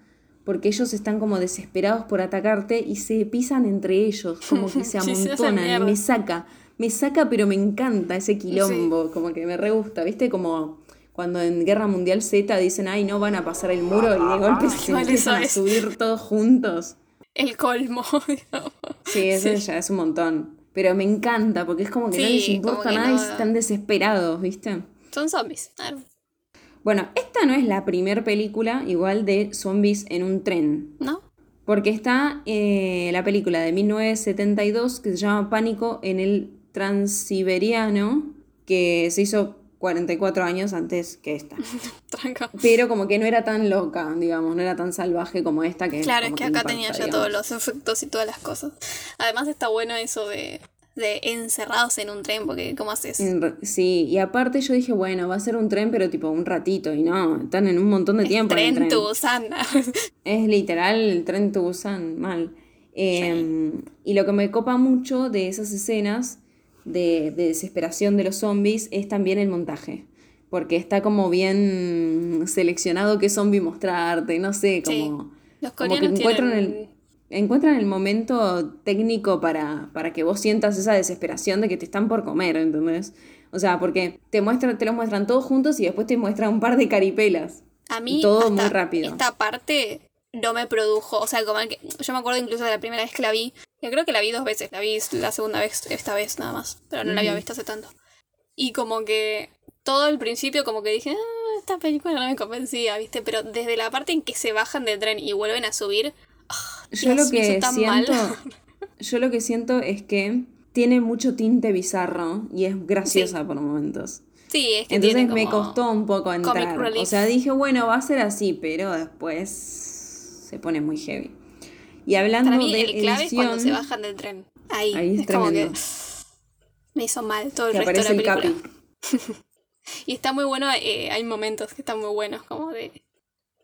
Porque ellos están como desesperados por atacarte y se pisan entre ellos, como que se amontonan. y me saca, me saca, pero me encanta ese quilombo, como que me re gusta. ¿Viste? Como cuando en Guerra Mundial Z dicen, ay, no van a pasar el muro y de golpe se eso empiezan a subir todos juntos. El colmo. digamos. Sí, eso ya es un montón. Pero me encanta porque es como que no Sí, les como importa nada y no- están desesperados, ¿viste? Son zombies. Bueno, esta no es la primer película igual de zombies en un tren. ¿No? Porque está eh, la película de 1972 que se llama Pánico en el Transiberiano, que se hizo 44 años antes que esta. Tranca. Pero como que no era tan loca, digamos, no era tan salvaje como esta que Claro, es que acá impacta, tenía ya digamos. todos los efectos y todas las cosas. Además está bueno eso de, de encerrados en un tren, porque ¿cómo haces? Sí, y aparte yo dije, bueno, va a ser un tren, pero tipo un ratito, y no, están en un montón de tiempo en el tren, tren. tu Busan. Es literal el tren to Busan, mal. Eh, Y lo que me copa mucho de esas escenas de, de desesperación de los zombies es también el montaje. Porque está como bien seleccionado qué zombie mostrarte, no sé, Sí. como, Los como que encuentran tienen... el, encuentran el momento técnico para, para que vos sientas esa desesperación de que te están por comer, ¿entendés? O sea, porque te muestran, te lo muestran todos juntos y después te muestran un par de caripelas. A mí todo muy rápido. esta parte no me produjo, o sea, como que yo me acuerdo incluso de la primera vez que la vi, que creo que la vi dos veces, la vi la segunda vez esta vez nada más, pero no la había visto hace tanto. Y como que todo el principio como que dije, ah, esta película no me convencía, ¿viste? Pero desde la parte en que se bajan del tren y vuelven a subir, ah, Yo lo que tan siento, mal. yo lo que siento es que tiene mucho tinte bizarro y es graciosa por momentos. Sí, es que Entonces tiene me costó un poco entrar. O sea, dije, bueno, va a ser así, pero después se pone muy heavy. Y hablando Para mí de el clave es cuando edición, se bajan del tren. Ahí, Ahí es es como que tremendo. me hizo mal todo el que resto de la el. Capi. Y está muy bueno, eh, hay momentos que están muy buenos, como de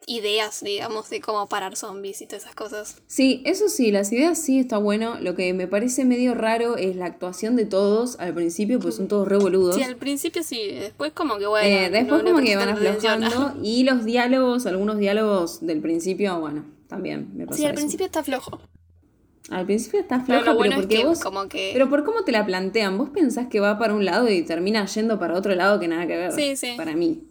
ideas, digamos, de cómo parar zombies y todas esas cosas. Sí, eso sí, las ideas sí está bueno. Lo que me parece medio raro es la actuación de todos al principio, pues son todos revoludos. Sí, al principio sí, después como que bueno. Eh, después no- no como que van aflojando y los diálogos, algunos diálogos del principio, bueno, también me pasa Sí, al eso. principio está flojo. Al principio está Pero floja, lo bueno pero es porque que vos... como que... Pero por cómo te la plantean, vos pensás que va para un lado y termina yendo para otro lado que nada que ver. Sí, sí. Para mí.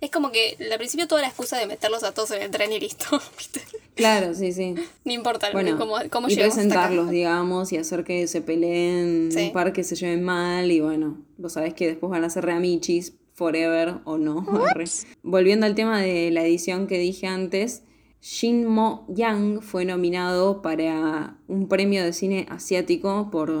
Es como que al principio toda la excusa de meterlos a todos en el tren y listo, ¿viste? Claro, sí, sí. No importa Bueno, cómo, cómo y acá. presentarlos, digamos, y hacer que se peleen, Sí. un par que se lleven mal, y bueno, vos sabés que después van a ser reamichis, forever o no. Volviendo al tema de la edición que dije antes, Shin Mo Yang fue nominado para un premio de cine asiático por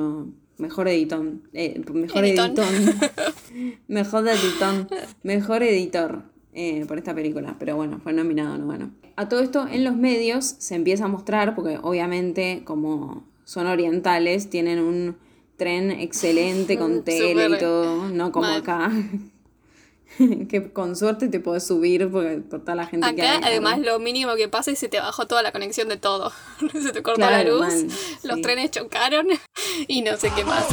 mejor editón. eh, mejor Editón. editón. mejor editón. Mejor editor eh, por esta película. Pero bueno, fue nominado, no bueno. A todo esto, en los medios se empieza a mostrar, porque obviamente, como son orientales, tienen un tren excelente con tele y todo, no como mal. acá. que con suerte te podés subir porque por toda la gente que Acá, hay. además, lo mínimo que pasa es que se te bajó toda la conexión de todo. se te cortó la luz, los sí. trenes chocaron y no sé qué más.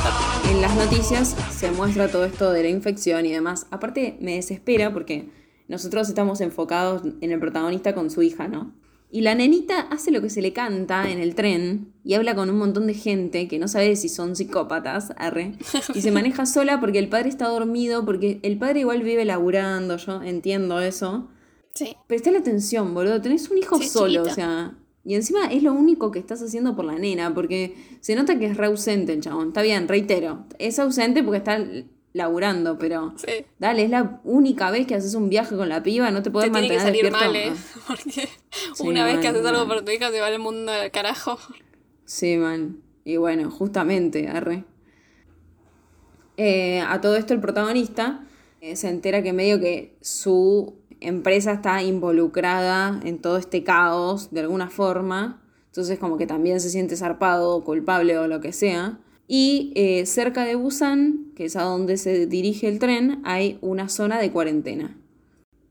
En las noticias se muestra todo esto de la infección y demás. Aparte, me desespera porque nosotros estamos enfocados en el protagonista con su hija, ¿no? Y la nenita hace lo que se le canta en el tren y habla con un montón de gente que no sabe si son psicópatas, arre. Y se maneja sola porque el padre está dormido, porque el padre igual vive laburando, yo entiendo eso. Sí. Prestale atención, boludo. Tenés un hijo Sí, solo, chiquita. o sea. Y encima es lo único que estás haciendo por la nena, porque se nota que es re ausente el chabón. Está bien, reitero. Es ausente porque está laburando, pero. Sí. Dale, es la única vez que haces un viaje con la piba, no te podés Te tiene que mantener salir despierto. mal, ¿eh? Porque Sí, una vez que haces algo por tu hija se va el mundo al carajo. Sí, man. Y bueno, justamente, arre. Eh, a todo esto el protagonista eh, se entera que medio que su empresa está involucrada en todo este caos de alguna forma. Entonces como que también se siente zarpado, culpable o lo que sea. Y eh, cerca de Busan, que es a donde se dirige el tren, hay una zona de cuarentena.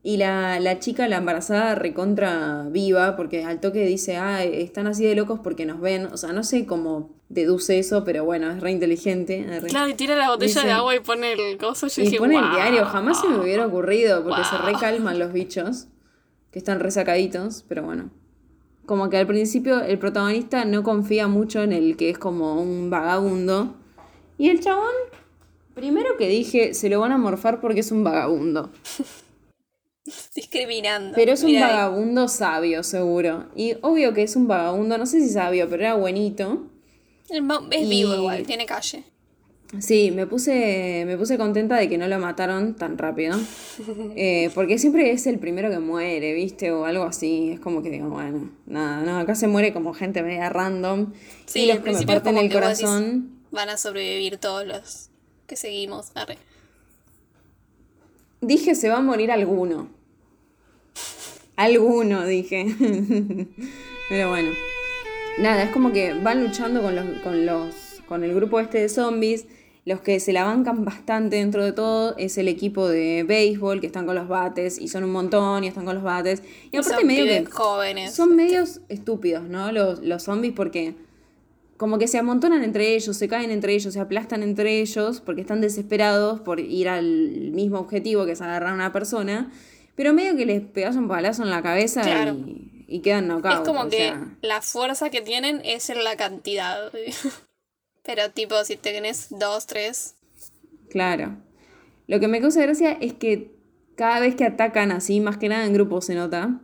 Y la, la chica, la embarazada, recontra viva, porque al toque dice, ah, están así de locos porque nos ven. O sea, no sé cómo deduce eso, pero bueno, es re inteligente. es re- Claro, y tira la botella Dice- de agua y pone el coso. Yo Y dije, pone el diario, jamás se me hubiera ocurrido, porque se Wow. recalman los bichos, que están resacaditos, pero bueno. Como que al principio el protagonista no confía mucho en el que es como un vagabundo. Y el chabón, primero que dije, se lo van a morfar porque es un vagabundo. Discriminando. Pero es un ahí. vagabundo sabio, seguro. Y obvio que es un vagabundo, no sé si sabio, pero era buenito. Es Y- vivo igual, tiene calle. Sí, me puse, me puse contenta de que no lo mataron tan rápido. Eh, porque siempre es el primero que muere, ¿viste? O algo así. Es como que digo, bueno, nada, no, acá se muere como gente media random. Sí, y los que me parten el decís- corazón. Van a sobrevivir todos los que seguimos. Arre. Dije, se va a morir alguno. Alguno, dije. Pero bueno. Nada, es como que van luchando con los, con los. con el grupo este de zombies. Los que se la bancan bastante dentro de todo es el equipo de béisbol, que están con los bates, y son un montón, y están con los bates. Y Y aparte son medio que. jóvenes. Son medios estúpidos, ¿no? Los, los zombies porque como que se amontonan entre ellos, se caen entre ellos, se aplastan entre ellos porque están desesperados por ir al mismo objetivo que es agarrar a una persona, pero medio que les pegas un palazo en la cabeza Claro. y, y quedan knockout. Es como que sea, la fuerza que tienen es en la cantidad. Pero tipo, si tenés dos, tres. claro. Lo que me causa gracia es que cada vez que atacan así, más que nada en grupo se nota,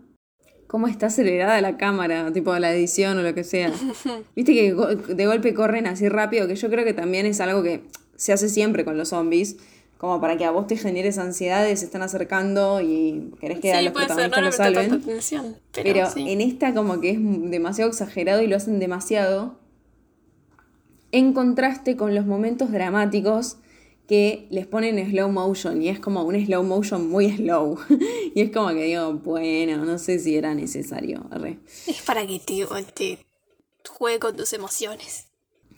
cómo está acelerada la cámara, tipo la edición o lo que sea. Viste que de golpe corren así rápido, que yo creo que también es algo que se hace siempre con los zombies, como para que a vos te generes ansiedad, se están acercando y querés que a los puede ser, no protagonistas lo salven. atención. Pero, Pero sí. en esta como que es demasiado exagerado y lo hacen demasiado. En contraste con los momentos dramáticos que les ponen slow motion y es como un slow motion muy slow. y es como que digo, bueno, no sé si era necesario. Es para que te, te juegue con tus emociones.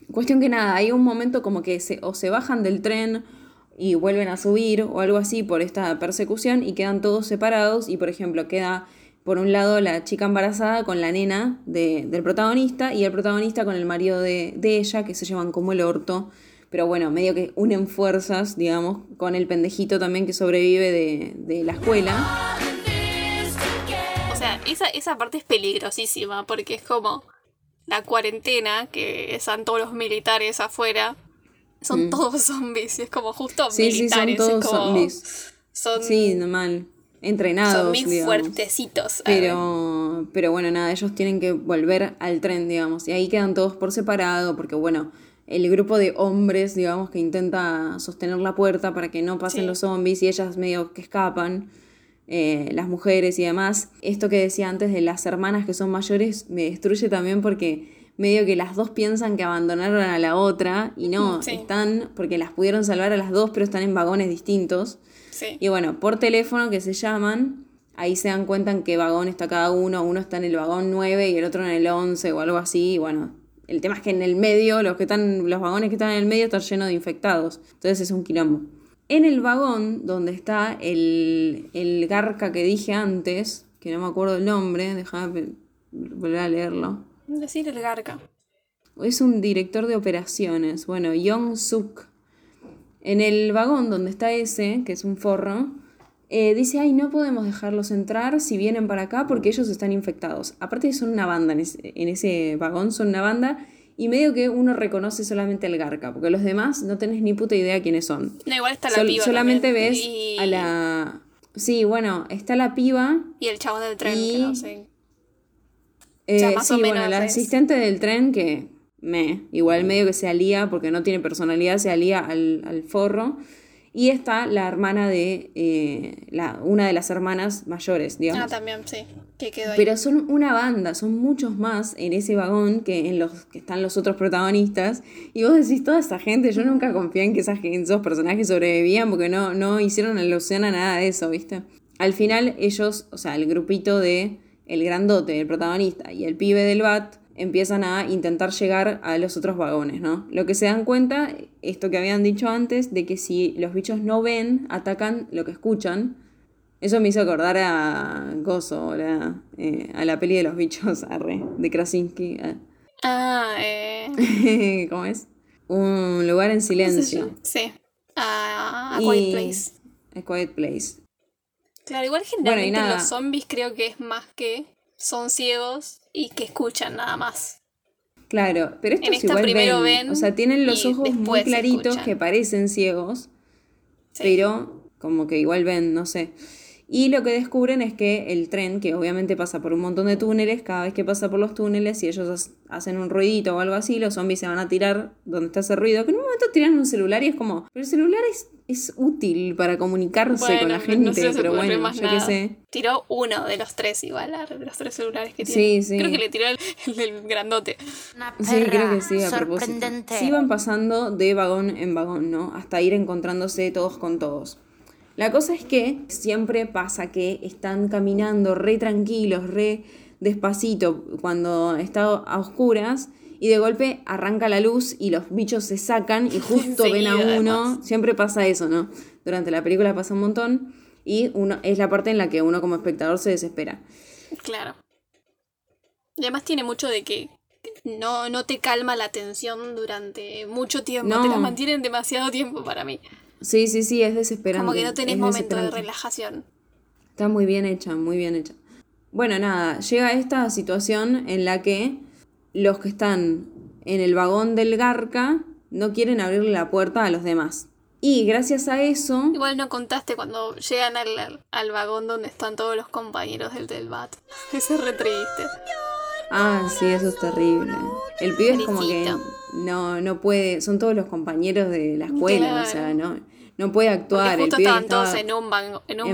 Cuestión que nada, hay un momento como que se, o se bajan del tren y vuelven a subir o algo así por esta persecución y quedan todos separados y por ejemplo queda por un lado la chica embarazada con la nena de- del protagonista y el protagonista con el marido de, de ella que se llevan como el orto. Pero bueno, medio que unen fuerzas, digamos, con el pendejito también que sobrevive de, de la escuela. O sea, esa, esa parte es peligrosísima porque es como la cuarentena, que están todos los militares afuera. Son todos zombies, y es como justo. Sí, sí, son militares. todos como- zombies. Son, Sí, normal. Entrenados. son muy digamos. fuertecitos. Pero, pero bueno, nada, ellos tienen que volver al tren, digamos. Y ahí quedan todos por separado, porque bueno, el grupo de hombres, digamos, que intenta sostener la puerta para que no pasen Sí. los zombies y ellas medio que escapan, eh, las mujeres y demás. Esto que decía antes de las hermanas que son mayores me destruye también porque medio que las dos piensan que abandonaron a la otra y no, Sí. están, porque las pudieron salvar a las dos, pero están en vagones distintos. Sí. Y bueno, por teléfono que se llaman, ahí se dan cuenta en qué vagón está cada uno. Uno está en el vagón 9 y el otro en el 11 o algo así. Y bueno, el tema es que en el medio, los, que están, los vagones que están en el medio están llenos de infectados. Entonces es un quilombo. En el vagón donde está el, el garca que dije antes, que no me acuerdo el nombre, déjame volver a leerlo. Decir el garca. Es un director de operaciones. Bueno, Yong Suk. En el vagón donde está ese, que es un forro, eh, dice, ay, no podemos dejarlos entrar si vienen para acá porque ellos están infectados. Aparte son una banda, en ese, en ese vagón son una banda y medio que uno reconoce solamente al garca, porque los demás no tenés ni puta idea quiénes son. No, igual está la Sol- piba. solamente también. ves y, a la... Sí, bueno, está la piba, Y el chabón del tren, y- que no sé. Eh, sea, más sí, o bueno, la es- asistente del tren que me, igual medio que se alía porque no tiene personalidad, se alía al, al forro. Y está la hermana de, eh, la, una de las hermanas mayores, digamos. Ah, también, sí. Que quedó ahí. Pero son una banda, son muchos más en ese vagón que en los que están los otros protagonistas. Y vos decís, toda esa gente, yo nunca confié en que esa gente- esos personajes sobrevivían porque no, no hicieron alusión a nada de eso, ¿viste? Al final ellos, o sea, el grupito de el grandote, el protagonista, y el pibe del bat, empiezan a intentar llegar a los otros vagones, ¿no? Lo que se dan cuenta, esto que habían dicho antes, de que si los bichos no ven, atacan lo que escuchan. Eso me hizo acordar a Gozo, la, eh, a la peli de los bichos, arre, de Krasinski. ah. Ah, eh. ¿Cómo es? Un lugar en silencio. Sí. A, a Y- Quiet Place. A Quiet Place. Claro, igual Bueno, generalmente nada. los zombies creo que es más que son ciegos y que escuchan nada más. Claro, pero estos En esta igual primero ven, ven o sea, tienen los ojos muy claritos escuchan. que parecen ciegos, Sí. pero como que igual ven, no sé. Y lo que descubren es que el tren, que obviamente pasa por un montón de túneles, cada vez que pasa por los túneles, si ellos ha- hacen un ruidito o algo así, los zombies se van a tirar donde está ese ruido, que en un momento tiran un celular y es como, pero el celular es, es útil para comunicarse con la gente, no pero bueno, más yo qué sé. Tiró uno de los tres igual, de los tres celulares que Sí, tiene. sí. Creo que le tiró el, el del grandote. Una Sí, creo perra que sí, a propósito. sorprendente. Sí van pasando de vagón en vagón, ¿no? Hasta ir encontrándose todos con todos. La cosa es que siempre pasa que están caminando re tranquilos, re despacito cuando está a oscuras y de golpe arranca la luz y los bichos se sacan y justo ven a uno. además. Siempre pasa eso, ¿no? Durante la película pasa un montón y uno, es la parte en la que uno como espectador se desespera. Claro. Y además tiene mucho de que no, no te calma la tensión durante mucho tiempo. Te la No. mantienen demasiado tiempo para mí. Sí, sí, sí, es desesperante. Como que no tenés momento de relajación. Está muy bien hecha, muy bien hecha. Bueno, nada, llega esta situación en la que los que están en el vagón del Garca no quieren abrirle la puerta a los demás. Y gracias a eso, Igual no contaste cuando llegan al, al- vagón donde están todos los compañeros del del bat. Ese es re triste. ah, sí, eso es terrible. El pibe es como que no, no puede, son todos los compañeros de la escuela, o Claro. sea, no, no puede actuar. El justo pibe estaban estaba todos en un, van- en un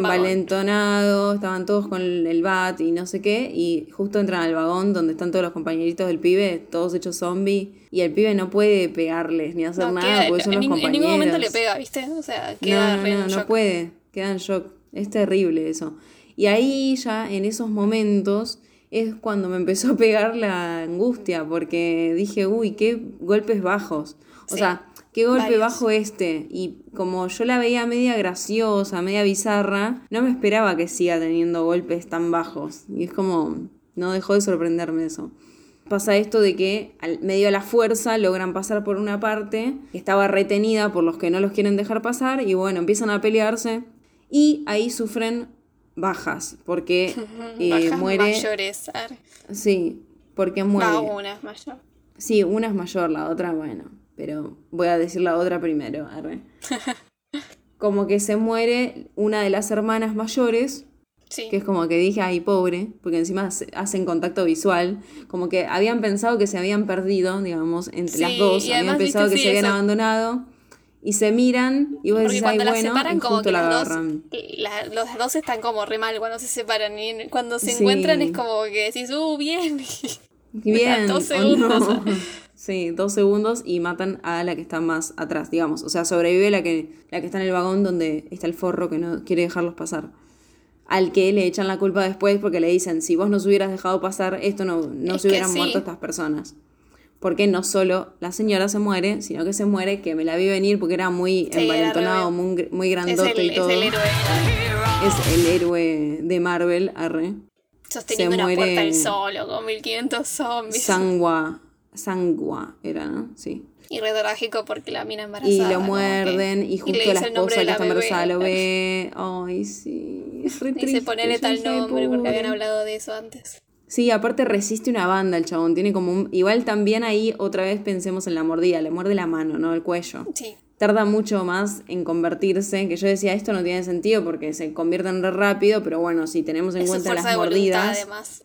estaban todos con el bat y no sé qué, y justo entran al vagón donde están todos los compañeritos del pibe, todos hechos zombie, y el pibe no puede pegarles ni hacer No, nada queda- porque son en, los nin- en compañeros. ningún momento le pega, ¿viste? O sea, queda no, re no, en no, shock. no puede, queda en shock. Es terrible eso. Y ahí ya, en esos momentos, es cuando me empezó a pegar la angustia, porque dije, uy, qué golpes bajos. O Sí, sea, qué golpe varios. bajo este. Y como yo la veía media graciosa, media bizarra, no me esperaba que siga teniendo golpes tan bajos. Y es como, no dejó de sorprenderme eso. Pasa esto de que al medio de la fuerza logran pasar por una parte que estaba retenida por los que no los quieren dejar pasar y bueno, empiezan a pelearse y ahí sufren bajas porque eh, Bajas muere... mayores. Sí, porque muere. Va, una es mayor. Sí, una es mayor, la otra, bueno, pero voy a decir la otra primero. arre. Como que se muere una de las hermanas mayores, Sí. que es como que dije, ay, pobre, porque encima hace- hacen contacto visual, como que habían pensado que se habían perdido, digamos, entre las Sí, dos, y habían pensado que sí, se habían eso. abandonado, y se miran, y vos Porque decís, ay, las bueno, separan, y como justo que la las dos, agarran. la- los dos están como re mal cuando se separan. Y cuando se encuentran es como que decís, uh, bien. Bien, dos ¿o segundos. no? Sí, dos segundos y matan a la que está más atrás, digamos. O sea, sobrevive la que, la que está en el vagón donde está el forro que no quiere dejarlos pasar. Al que le echan la culpa después porque le dicen, si vos nos hubieras dejado pasar, esto no, no Es se hubieran sí. muerto estas personas. Porque no solo la señora se muere, sino que se muere, que me la vi venir porque era muy Sí, envalentonado, muy, muy Es grandote el, y es todo. el héroe. Es el héroe de Marvel, arre. Sosteniendo Se una puerta él solo, con 1500 zombies. Sangua, Sangua era, ¿no? Sí. y re trágico porque la mina embarazada. Y lo que- muerden y le justo dice la esposa de que está bebé. embarazada lo ve. Ay, sí. Es re Dice ponerle tal dije, "Ay, nombre porque habían pobre". hablado de eso antes. Sí, aparte resiste una banda el chabón. Tiene como un. Igual también ahí otra vez pensemos en la mordida. Le muerde la mano, ¿no? El cuello. Sí. Tarda mucho más en convertirse. Que yo decía, esto no tiene sentido porque se convierten re rápido. Pero bueno, si tenemos en Es cuenta las voluntad, mordidas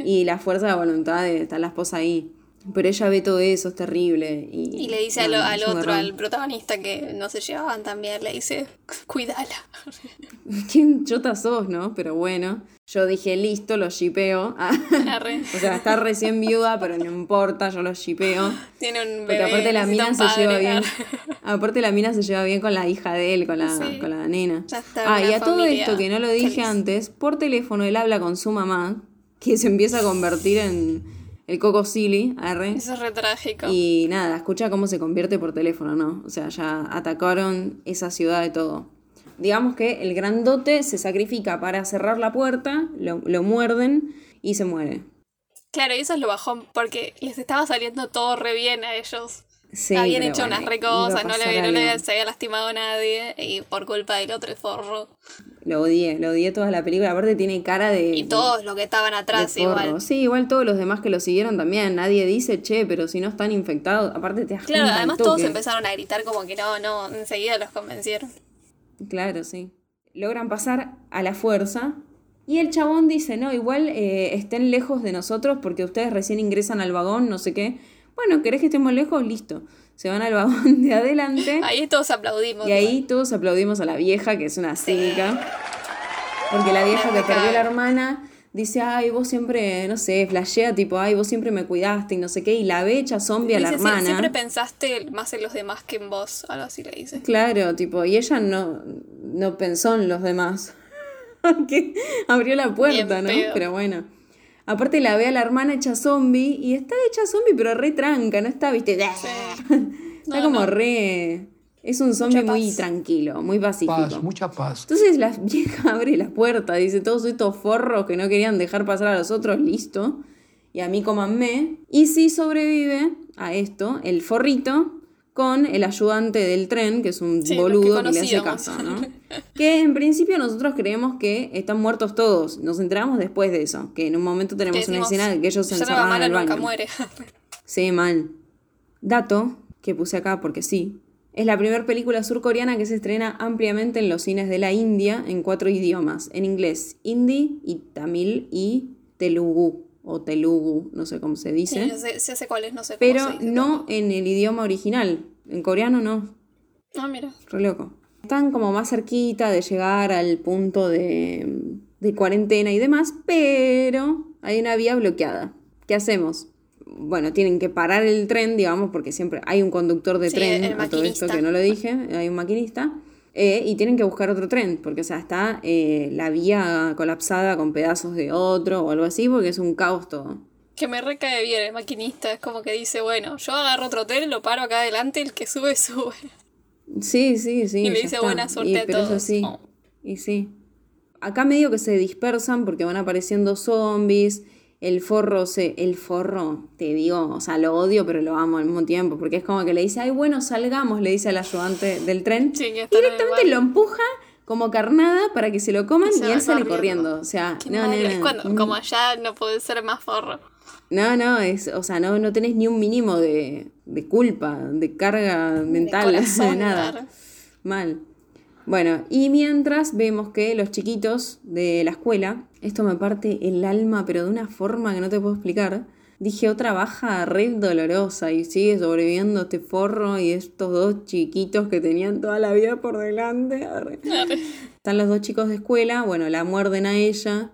y la fuerza de voluntad de está la esposa ahí. Pero ella ve todo eso, es terrible. Y, Y le dice al, otro, al protagonista que no se llevaban tan bien, le dice, cuídala. ¿Quién chota sos, no? Pero bueno, yo dije, listo, lo shipeo. Ah, o sea, está recién viuda, pero no importa, yo lo shipeo. Tiene un Porque bebé. aparte la mina se padre. lleva bien. Aparte la mina se lleva bien con la hija de él, con la, Sí. con la nena. Ya está, ah, y a todo esto que no lo dije feliz. antes, por teléfono él habla con su mamá, que se empieza a convertir en el Coco Silly, arre. Eso es re trágico. Y nada, escucha cómo se convierte por teléfono, ¿no? O sea, ya atacaron esa ciudad de todo. Digamos que el grandote se sacrifica para cerrar la puerta, lo, lo muerden y se muere. Claro, y eso es lo bajón, porque les estaba saliendo todo re bien a ellos. Sí, habían hecho bueno, unas re iba a cosas, no le, no le había lastimado a nadie, y por culpa del otro forro. Lo odié, lo odié toda la película. Aparte tiene cara de... Y todos los que estaban atrás igual. Sí, igual todos los demás que lo siguieron también. Nadie dice, che, pero si no están infectados. Aparte te das Claro, además todos empezaron a gritar como que no, no, enseguida los convencieron. Claro, sí. Logran pasar a la fuerza. Y el chabón dice, no, igual eh, estén lejos de nosotros porque ustedes recién ingresan al vagón, no sé qué. Bueno, ¿querés que estemos lejos? Listo. Se van al vagón de adelante. Ahí todos aplaudimos. y ahí todos aplaudimos a la vieja, que es una cínica. Porque la vieja que perdió la hermana dice, ay, vos siempre, no sé, flashea tipo, ay, vos siempre me cuidaste y no sé qué. Y la ve hecha zombie a la Dice, "Sie- hermana. siempre pensaste más en los demás que en vos, algo así le dice. Claro, tipo, y ella no, no pensó en los demás. que abrió la puerta, Bien ¿no? pedo. Pero bueno. Aparte la ve a la hermana hecha zombie y está hecha zombie, pero re tranca, no está, viste. está No, como no. re. Es un zombie muy tranquilo, muy pacífico. Paz, mucha paz. Entonces la vieja abre la puerta, dice, todos estos forros que no querían dejar pasar a los otros, listo. Y a mí comanme. Y sí sobrevive a esto el forrito con el ayudante del tren, que es un Sí, que boludo que, le hace caso, ¿no? que en principio nosotros creemos que están muertos todos. Nos enteramos después de eso, que en un momento tenemos una escena de que ellos se "Ya no va encerraban en el nunca baño. muere. Sí, mal. Dato que puse acá porque sí. Es la primera película surcoreana que se estrena ampliamente en los cines de la India en cuatro idiomas. En inglés, hindi y tamil y telugu o telugu, no sé cómo se Sí, dice. yo sé, sí sé cuál es, no sé cómo pero se dice no en el idioma original. En coreano no. Ah, mira. Re loco. Están como más cerquita de llegar al punto de, de cuarentena y demás, pero hay una vía bloqueada. ¿Qué hacemos? Bueno, tienen que parar el tren, digamos, porque siempre hay un conductor de Sí, tren, a todo esto que no lo dije, hay un maquinista. Eh, y tienen que buscar otro tren, porque o sea, está eh, la vía colapsada con pedazos de otro o algo así, porque es un caos todo. Que me recae bien el maquinista. Es como que dice, bueno, yo agarro otro hotel, lo paro acá adelante, el que sube, sube. Sí, sí, sí. Y le dice está. buena suerte Y- a pero todos. así. Oh. Y sí. Acá medio que se dispersan porque van apareciendo zombies. El forro se. El forro, te digo, o sea, lo odio, pero lo amo al mismo tiempo. Porque es como que le dice, ay, bueno, salgamos, le dice al ayudante del tren. Sí, Directamente lo empuja como carnada para que se lo coman Se y él sale corriendo. corriendo. O sea, no, no, malo. no. Es cuando, Mm. como allá no puede ser más forro. No, no, es, o sea, no, no tenés ni un mínimo de, de culpa, de carga mental, de, corazón, nada. Mal. Bueno, y mientras vemos que los chiquitos de la escuela, esto me parte el alma, pero de una forma que no te puedo explicar. Dije otra baja re dolorosa y sigue sobreviviendo este forro y estos dos chiquitos que tenían toda la vida por delante. Arre. Están los dos chicos de escuela, bueno, la muerden a ella.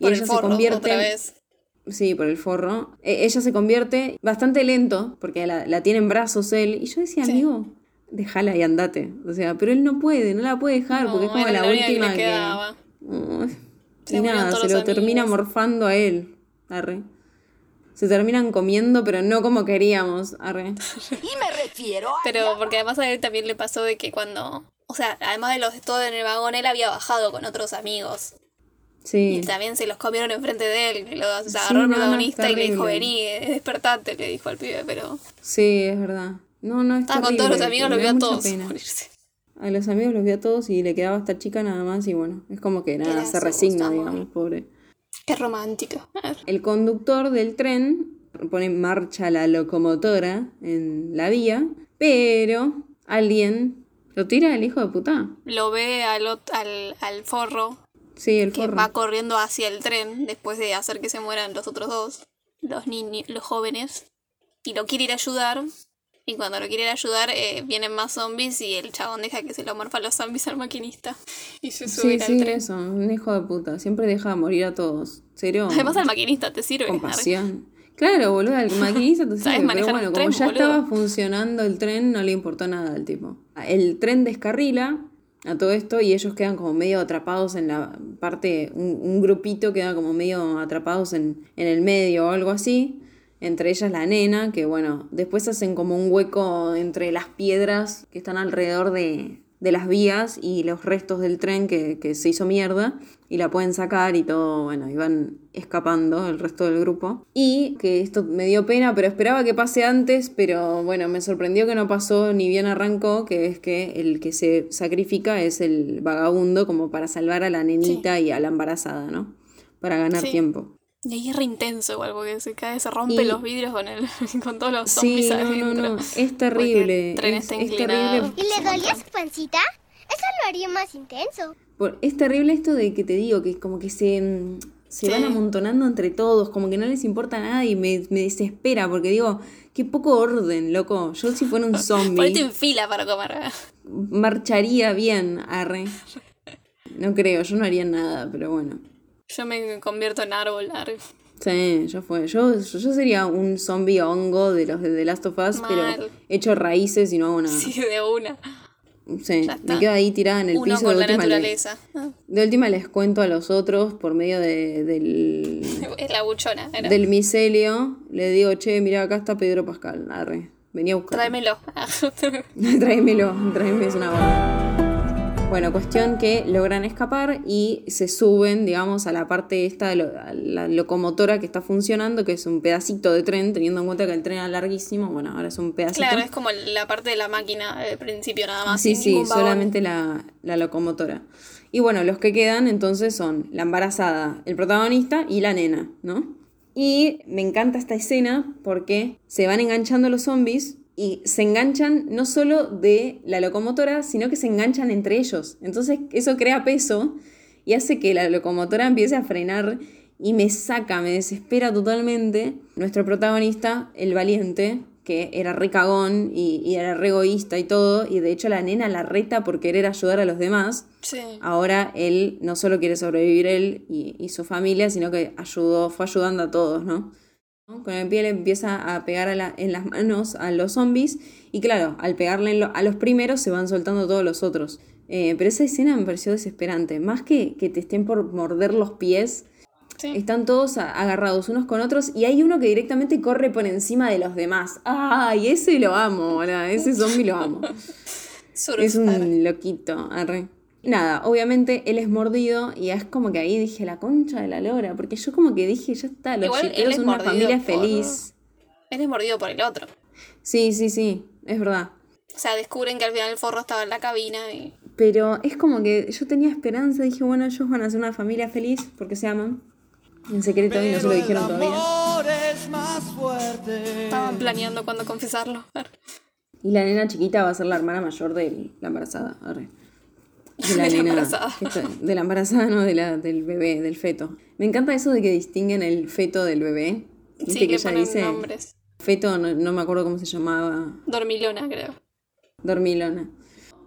Y Por ella el se forro, convierte. otra vez. Sí, por el forro. E- ella se convierte bastante lento, porque la, la tiene en brazos él. Y yo decía, Sí. amigo, déjala y andate. O sea, pero él no puede, no la puede dejar, porque es como la, última le que. quedaba. Se y nada, se lo los termina morfando a él. Arre. Se terminan comiendo, pero no como queríamos. Arre. Y me refiero a... Pero porque además a él también le pasó de que cuando. O sea, además de los de todo en el vagón, él había bajado con otros amigos. Sí. Y también se los comieron enfrente de él. y Lo agarró Sí, el protagonista y le dijo, vení, despertate, le dijo al pibe, pero. Sí, es verdad. No, no, es Estaba con todos los amigos, los da vio a todos pena. morirse. A los amigos los vio a todos y le quedaba esta chica nada más y bueno, es como que nada, se resigna, digamos, pobre. Qué romántico. El conductor del tren pone en marcha la locomotora en la vía, pero alguien lo tira el hijo de puta. Lo ve al, al, al forro Sí, el que forro. va corriendo hacia el tren después de hacer que se mueran los otros dos, los niños, los jóvenes, y lo quiere ir a ayudar. Y cuando lo quiere ir a ayudar, eh, vienen más zombies y el chabón deja que se lo morfa los zombies al maquinista y se sube Sí, al sí, tren. eso, un hijo de puta. Siempre deja morir a todos. Cero Además al maquinista te sirve. compasión. Claro, boludo, el maquinista te Sabes sirve, pero bueno, como tren, ya boludo. estaba funcionando el tren, no le importó nada al tipo. El tren descarrila a todo esto y ellos quedan como medio atrapados en la parte, un, un grupito queda como medio atrapados en, en el medio o algo así. Entre ellas la nena, que bueno, después hacen como un hueco entre las piedras que están alrededor de, de las vías y los restos del tren que, que se hizo mierda y la pueden sacar y todo, bueno, y van escapando el resto del grupo. Y que esto me dio pena, pero esperaba que pase antes, pero bueno, me sorprendió que no pasó ni bien arrancó, que es que el que se sacrifica es el vagabundo como para salvar a la nenita y a la embarazada, ¿no? Para ganar Sí. tiempo. Y ahí es re intenso igual, porque se cae, se rompe Y- los vidrios con, el, con todos los Sí, zombies no, no, adentro. no, es terrible. el tren es, está es terrible ¿Y le dolía su pancita? Eso lo haría más intenso. Por- es terrible esto de que te digo, que como que se, mm, se Sí. van amontonando entre todos, como que no les importa nada y me, me desespera, porque digo, qué poco orden, loco. Yo si fuera un Ponete zombie, en fila para comer. marcharía bien, arre. No creo, yo no haría nada, pero bueno. Yo me convierto en árbol. arre. Sí, yo fue. Yo, yo, sería un zombie hongo de los de The Last of Us, Mal. pero hecho raíces y no hago nada. Sí, de una. Sí, me quedo ahí tirada en el Uno piso con de la última, le- naturaleza. Ah, de última les cuento a los otros por medio de, del, Es la buchona. era. del micelio, le digo, che, mira, acá está Pedro Pascal, arre, venía a buscar. Tráemelo. tráemelo, tráeme, es una banda. Bueno, cuestión que logran escapar y se suben, digamos, a la parte esta de lo- la locomotora que está funcionando, que es un pedacito de tren, teniendo en cuenta que el tren era larguísimo, bueno, ahora es un pedacito. claro, es como la parte de la máquina del principio nada más. Sí, sí, solamente la, la locomotora. Y bueno, los que quedan entonces son la embarazada, el protagonista y la nena, ¿no? Y me encanta esta escena porque se van enganchando los zombies y se enganchan no solo de la locomotora, sino que se enganchan entre ellos. Entonces eso crea peso y hace que la locomotora empiece a frenar y me saca, me desespera totalmente. Nuestro protagonista, el valiente, que era re cagón y, y era re egoísta y todo, y de hecho la nena la reta por querer ayudar a los demás. Sí. Ahora él no solo quiere sobrevivir él y, y su familia, sino que ayudó, fue ayudando a todos, ¿no? Con el pie le empieza a pegar a la- en las manos a los zombies y claro, al pegarle lo- a los primeros se van soltando todos los otros. Eh, pero esa escena me pareció desesperante. Más que que te estén por morder los pies, Sí. están todos a- agarrados unos con otros y hay uno que directamente corre por encima de los demás. ¡Ay! Ese lo amo. Ese zombie lo amo. Es un loquito, arre. Nada, obviamente él es mordido y es como que ahí dije la concha de la lora, porque yo como que dije, ya está, los Igual él chiqueros es son una familia por- feliz. Él es mordido por el otro. Sí, sí, sí, es verdad. O sea, descubren que al final el forro estaba en la cabina y. Pero es como que yo tenía esperanza, dije, bueno, ellos van a ser una familia feliz porque se aman. En secreto y no se lo dijeron todavía. Estaban planeando cuándo confesarlo. Y la nena chiquita va a ser la hermana mayor de la embarazada. arre. De la De la nena. embarazada. de la embarazada, no, de la, del bebé, del feto. Me encanta eso de que distinguen el feto del bebé. Viste Sí, que le ponen dice. nombres. Feto, no, no me acuerdo cómo se llamaba. Dormilona, creo. Dormilona.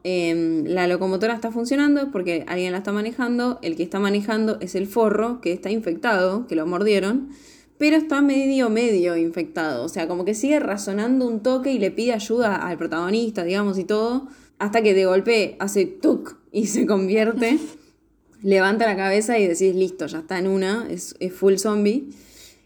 Em, la locomotora está funcionando porque alguien la está manejando. El que está manejando es el forro, que está infectado, que lo mordieron. Pero está medio, medio infectado. O sea, como que sigue razonando un toque y le pide ayuda al protagonista, digamos, y todo. Hasta que de golpe hace tuk y se convierte. levanta la cabeza y decís, listo, ya está en una, es, es full zombie.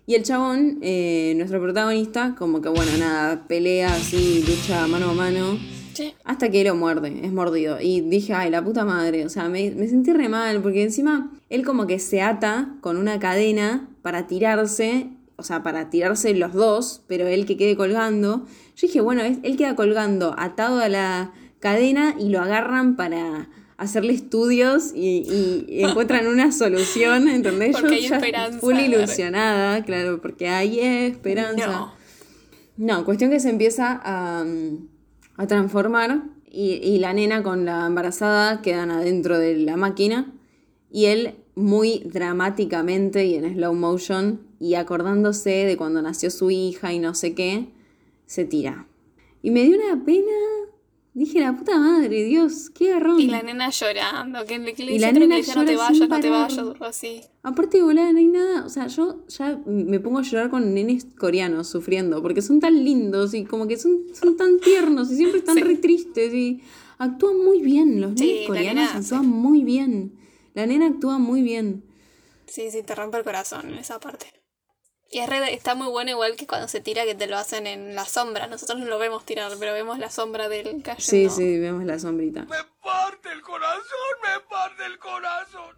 Y el chabón, eh, nuestro protagonista, como que bueno, nada, pelea así, lucha mano a mano. Sí. Hasta que lo muerde, es mordido. Y dije, ay, la puta madre. O sea, me, me sentí re mal, porque encima él como que se ata con una cadena para tirarse, o sea, para tirarse los dos, pero él que quede colgando. Yo dije, bueno, es- él queda colgando, atado a la cadena y lo agarran para hacerle estudios y, y encuentran una solución, ¿entendés? Porque hay ya esperanza, full ilusionada, claro, porque hay esperanza. No. No, cuestión que se empieza a, a transformar y, y la nena con la embarazada quedan adentro de la máquina y él muy dramáticamente y en slow motion y acordándose de cuando nació su hija y no sé qué, se tira. Y me dio una pena, dije la puta madre, Dios, qué garrón. Y la nena llorando, que le, que le Y la nena que le no te vayas, no te vayas, algo así. Aparte, volada, no hay nada. O sea, yo ya me pongo a llorar con nenes coreanos sufriendo, porque son tan lindos y como que son, son tan tiernos y siempre están Sí. re tristes y actúan muy bien. Los Sí, nenes coreanos nena, actúan muy bien. La nena actúa muy bien. Sí, sí, te rompe el corazón en esa parte. Y es re- está muy bueno igual que cuando se tira que te lo hacen en la sombra. Nosotros no lo vemos tirar, pero vemos la sombra del cayendo. Sí, sí, vemos la sombrita. Me parte el corazón, me parte el corazón.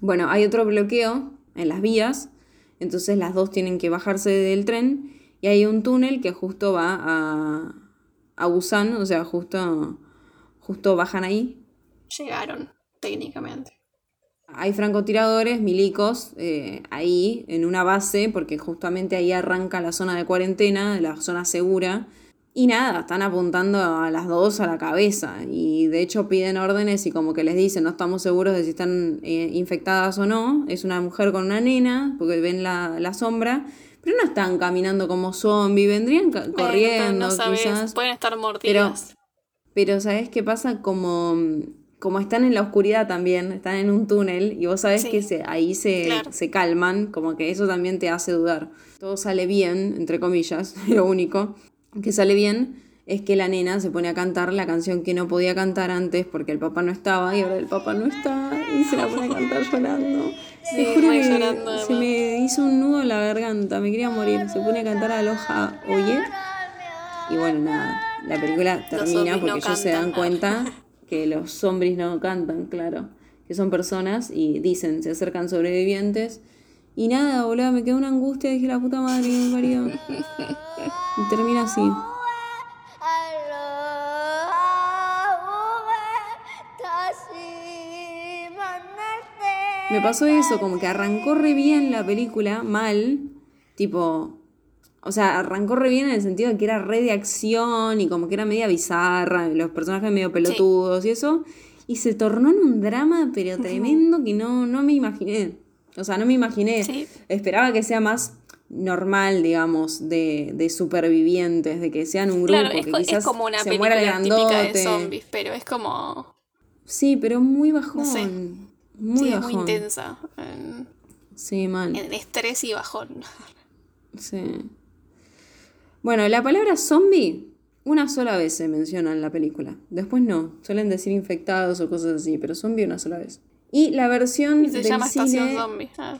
Bueno, hay otro bloqueo en las vías, entonces las dos tienen que bajarse del tren y hay un túnel que justo va a, a Busan, o sea, justo, justo bajan ahí Llegaron, técnicamente. Hay francotiradores, milicos, eh, ahí en una base, porque justamente ahí arranca la zona de cuarentena, la zona segura. Y nada, están apuntando a las dos a la cabeza. Y de hecho piden órdenes y como que les dicen, no estamos seguros de si están eh, infectadas o no. Es una mujer con una nena, porque ven la, la sombra. Pero no están caminando como zombie, vendrían Bueno, corriendo no sabes, quizás. Pueden estar mordidas. Pero ¿sabes qué pasa? Como, como están en la oscuridad también, están en un túnel y vos sabés Sí. que se, ahí se, Claro. se calman, como que eso también te hace dudar. Todo sale bien, entre comillas, lo único que sale bien es que la nena se pone a cantar la canción que no podía cantar antes porque el papá no estaba y ahora el papá no está y se la pone a cantar llorando. Sí, Te juro llorando, se me hizo un nudo en la garganta, me quería morir. Se pone a cantar Aloha Oye. Y bueno, nada, la película termina zombies no porque ellos se dan cuenta que los zombies no cantan, claro, que son personas y dicen, se acercan sobrevivientes. Y nada, boludo, me quedó una angustia, dije la puta madre me parió. Y termina así. Me pasó eso, como que arrancó re bien la película, mal, tipo, o sea, arrancó re bien en el sentido de que era re de acción y como que era media bizarra, los personajes medio pelotudos y eso, y se tornó en un drama, pero tremendo, que no, no me imaginé. O sea, no me imaginé. Sí. Esperaba que sea más normal, digamos, de, de supervivientes, de que sean un grupo Claro, es, que co- es quizás como una se muera película el típica de zombies, pero es como. Sí, pero muy bajón. sé. Muy sí, bajón. muy intensa. En, Sí, mal. en estrés y bajón. Sí. Bueno, la palabra zombie una sola vez se menciona en la película. Después no. Suelen decir infectados o cosas así, pero zombie una sola vez. Y la versión Y se del llama cine Zombie. Ah.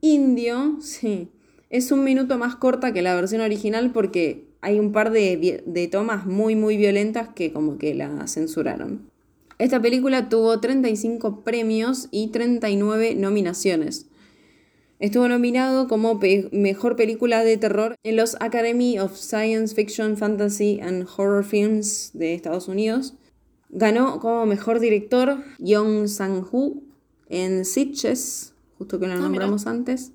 indio, sí, es un minuto más corta que la versión original porque hay un par de, de tomas muy, muy violentas que como que la censuraron. Esta película tuvo 35 premios y 39 nominaciones. Estuvo nominado como pe- mejor película de terror en los Academy of Science Fiction, Fantasy and Horror Films de Estados Unidos. Ganó como mejor director Yong Sang-hoo en Sitches, justo que lo Ah, nombramos antes.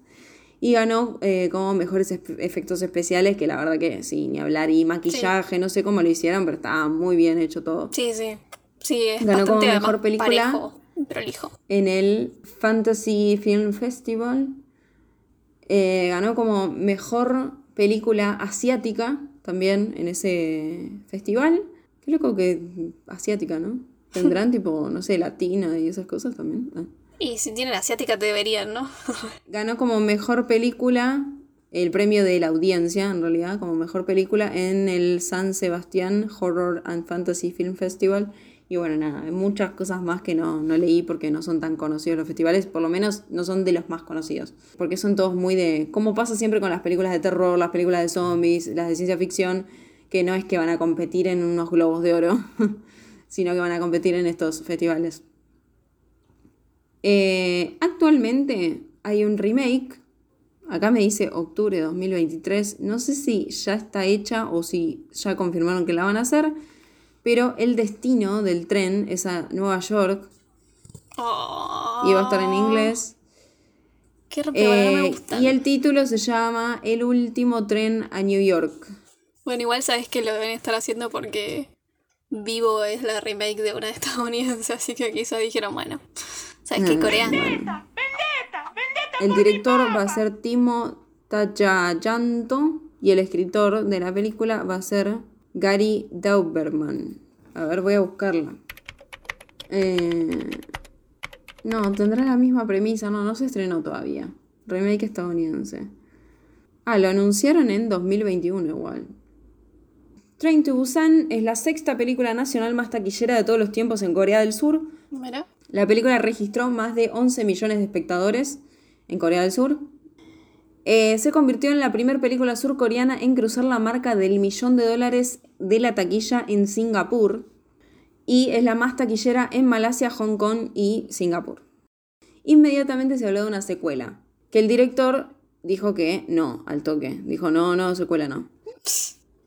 Y ganó eh, como mejores efectos especiales, que la verdad que sí, ni hablar. Y maquillaje, no sé cómo lo hicieron, pero estaba muy bien hecho todo. Sí, sí. Sí, es Ganó como mejor película. parejo, prolijo. en el Fantasy Film Festival. Eh, ganó como mejor película asiática también en ese festival. Qué loco que asiática, ¿no? Tendrán tipo, no sé, latina y esas cosas también. Ah. Y si tienen asiática deberían, ¿no? Ganó como mejor película el premio de la audiencia, en realidad, como mejor película en el San Sebastián Horror and Fantasy Film Festival. Y bueno, nada, hay muchas cosas más que no, no leí porque no son tan conocidos los festivales, por lo menos no son de los más conocidos. Porque son todos muy de. Como pasa siempre con las películas de terror, las películas de zombies, las de ciencia ficción, que no es que van a competir en unos globos de oro, sino que van a competir en estos festivales. Eh, actualmente hay un remake. Acá me dice octubre de 2023. No sé si ya está hecha o si ya confirmaron que la van a hacer. Pero el destino del tren es a Nueva York Oh, y va a estar en inglés. Qué no me Eh, gustan. y el título se llama El último tren a New York. Bueno, igual sabes que lo deben estar haciendo porque Vivo es la remake de una estadounidense, así que quizá dijeron, bueno, ¿sabes qué? Mm. Coreano. El director va a ser Timo Tachayanto y el escritor de la película va a ser Gary Dauberman. A ver, voy a buscarla. Eh, no, tendrá la misma premisa. No, no se estrenó todavía. Remake estadounidense. Ah, lo anunciaron en 2021 igual. Train to Busan es la sexta película nacional más taquillera de todos los tiempos en Corea del Sur. Mira. La película registró más de 11 millones de espectadores en Corea del Sur. Eh, se convirtió en la primera película surcoreana en cruzar la marca del millón de dólares de la taquilla en Singapur. Y es la más taquillera en Malasia, Hong Kong y Singapur. Inmediatamente se habló de una secuela. Que el director dijo que no, al toque. Dijo, no, no, secuela no.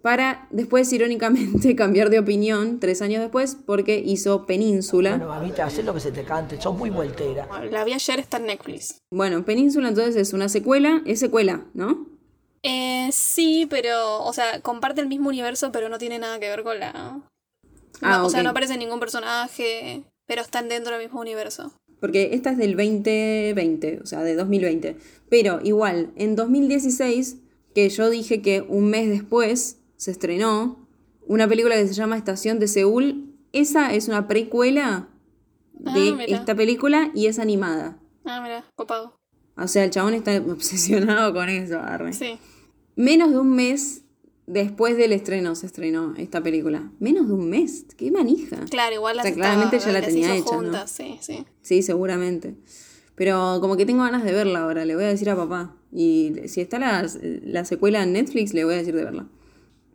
Para después, irónicamente, cambiar de opinión tres años después porque hizo Península. Bueno, mamita, haz lo que se te cante, sos muy voltera. La vi ayer, está en Netflix. Bueno, Península entonces es una secuela, es secuela, ¿no? Eh, sí, pero, o sea, comparte el mismo universo, pero no tiene nada que ver con la... No, Ah, O sea, no aparece ningún personaje, pero están dentro del mismo universo. Porque esta es del 2020, o sea, de 2020. Pero igual, en 2016, que yo dije que un mes después se estrenó una película que se llama Estación de Seúl. Esa es una precuela de Ah, mira. esta película y es animada. Ah, mira, copado. O sea, el chabón está obsesionado con eso, arre. Sí. Menos de un mes después del estreno se estrenó esta película. Menos de un mes, qué manija. Claro, igual las O sea, claramente ya la tenía hecha, ¿no? sí, sí. Sí, seguramente. Pero como que tengo ganas de verla ahora, le voy a decir a papá. Y si está la, la secuela en Netflix, le voy a decir de verla.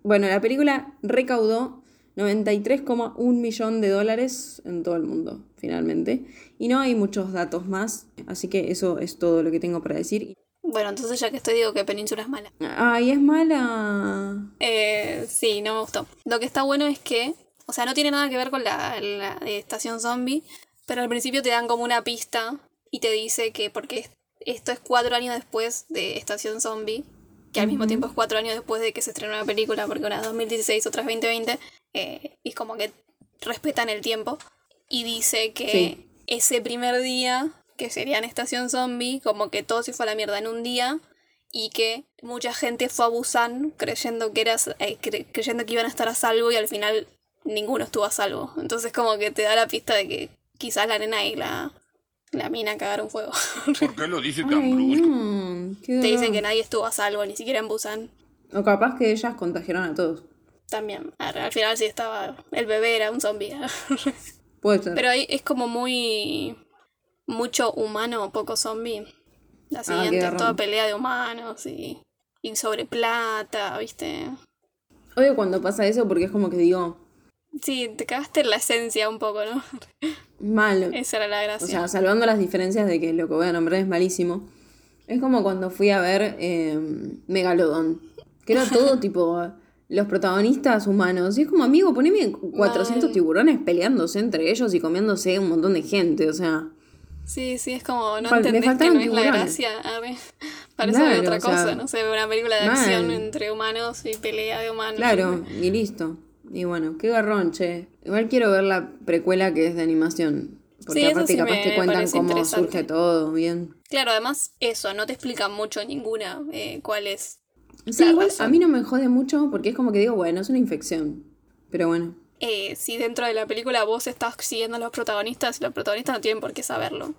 Bueno, la película recaudó 93,1 millón de dólares en todo el mundo, finalmente. Y no hay muchos datos más, así que eso es todo lo que tengo para decir. Bueno, entonces ya que estoy digo que Península es mala. Ay, es mala. Eh, sí, no me gustó. Lo que está bueno es que, o sea, no tiene nada que ver con la, la estación zombie, pero al principio te dan como una pista y te dice que porque es- esto es cuatro años después de Estación Zombie, que al mismo tiempo es cuatro años después de que se estrenó la película, porque una es 2016, otra es 2020, eh, y es como que respetan el tiempo. Y dice que Sí. ese primer día, que sería en Estación Zombie, como que todo se fue a la mierda en un día, y que mucha gente fue a Busan creyendo que eras eh, cre- creyendo que iban a estar a salvo y al final ninguno estuvo a salvo. Entonces como que te da la pista de que quizás la nena y la, la mina cagaron fuego. ¿Por qué lo dice Ay, tan brusco? no, qué te dicen que nadie estuvo a salvo, ni siquiera en Busan. O capaz que ellas contagiaron a todos. También, al al final sí estaba, el bebé era un zombie. Puede ser. Pero ahí es como muy, mucho humano, poco zombie. La Ah, siguiente, garrón. toda pelea de humanos y, y sobre plata, ¿viste? Odio cuando pasa eso porque es como que digo, Sí, te cagaste en la esencia un poco, ¿no? mal. Esa era la gracia. O sea, salvando las diferencias de que lo que voy a nombrar es malísimo. Es como cuando fui a ver eh, Megalodon. Que era todo tipo los protagonistas humanos. Y es como, amigo, poneme 400 Mal. tiburones peleándose entre ellos y comiéndose un montón de gente. O sea, Sí, sí, es como, no Fal- entendés que no es la tiburones. gracia. Parece Claro, otra o sea, cosa, no sé, una película de mal. acción entre humanos y pelea de humanos. claro, y listo. Y bueno, qué garrón, che. Igual quiero ver la precuela que es de animación. Porque Sí, aparte sí capaz que cuentan cómo surge todo, bien. Claro, además, eso, no te explican mucho ninguna eh, cuál es. Sí, La igual razón. a mí no me jode mucho porque es como que digo, bueno, es una infección. Pero bueno. Eh, si dentro de la película vos estás siguiendo a los protagonistas, los protagonistas no tienen por qué saberlo.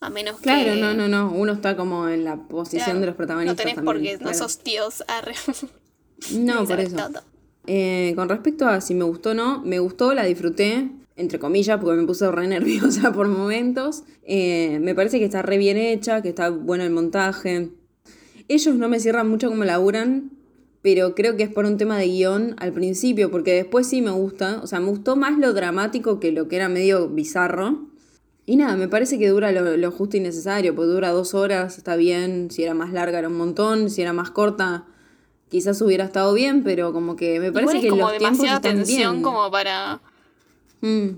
A menos Claro, que. no, no, no. Uno está como en la posición Claro, de los protagonistas. No tenés también, porque no claro. sos tíos. Arre. No, por eso. todo. Eh, con respecto a si me gustó o no, me gustó, la disfruté, entre comillas, porque me puse re nerviosa por momentos. Eh, me parece que está re bien hecha, que está bueno el montaje. Ellos no me cierran mucho como laburan, pero creo que es por un tema de guion al principio, porque después sí me gusta. O sea, me gustó más lo dramático que lo que era medio bizarro. Y nada, me parece que dura lo, lo justo y necesario, pues dura dos horas, está bien. Si era más larga era un montón, si era más corta quizás hubiera estado bien, pero como que me parece Igual que es como los tiempos demasiada están tensión bien. como para. Mm.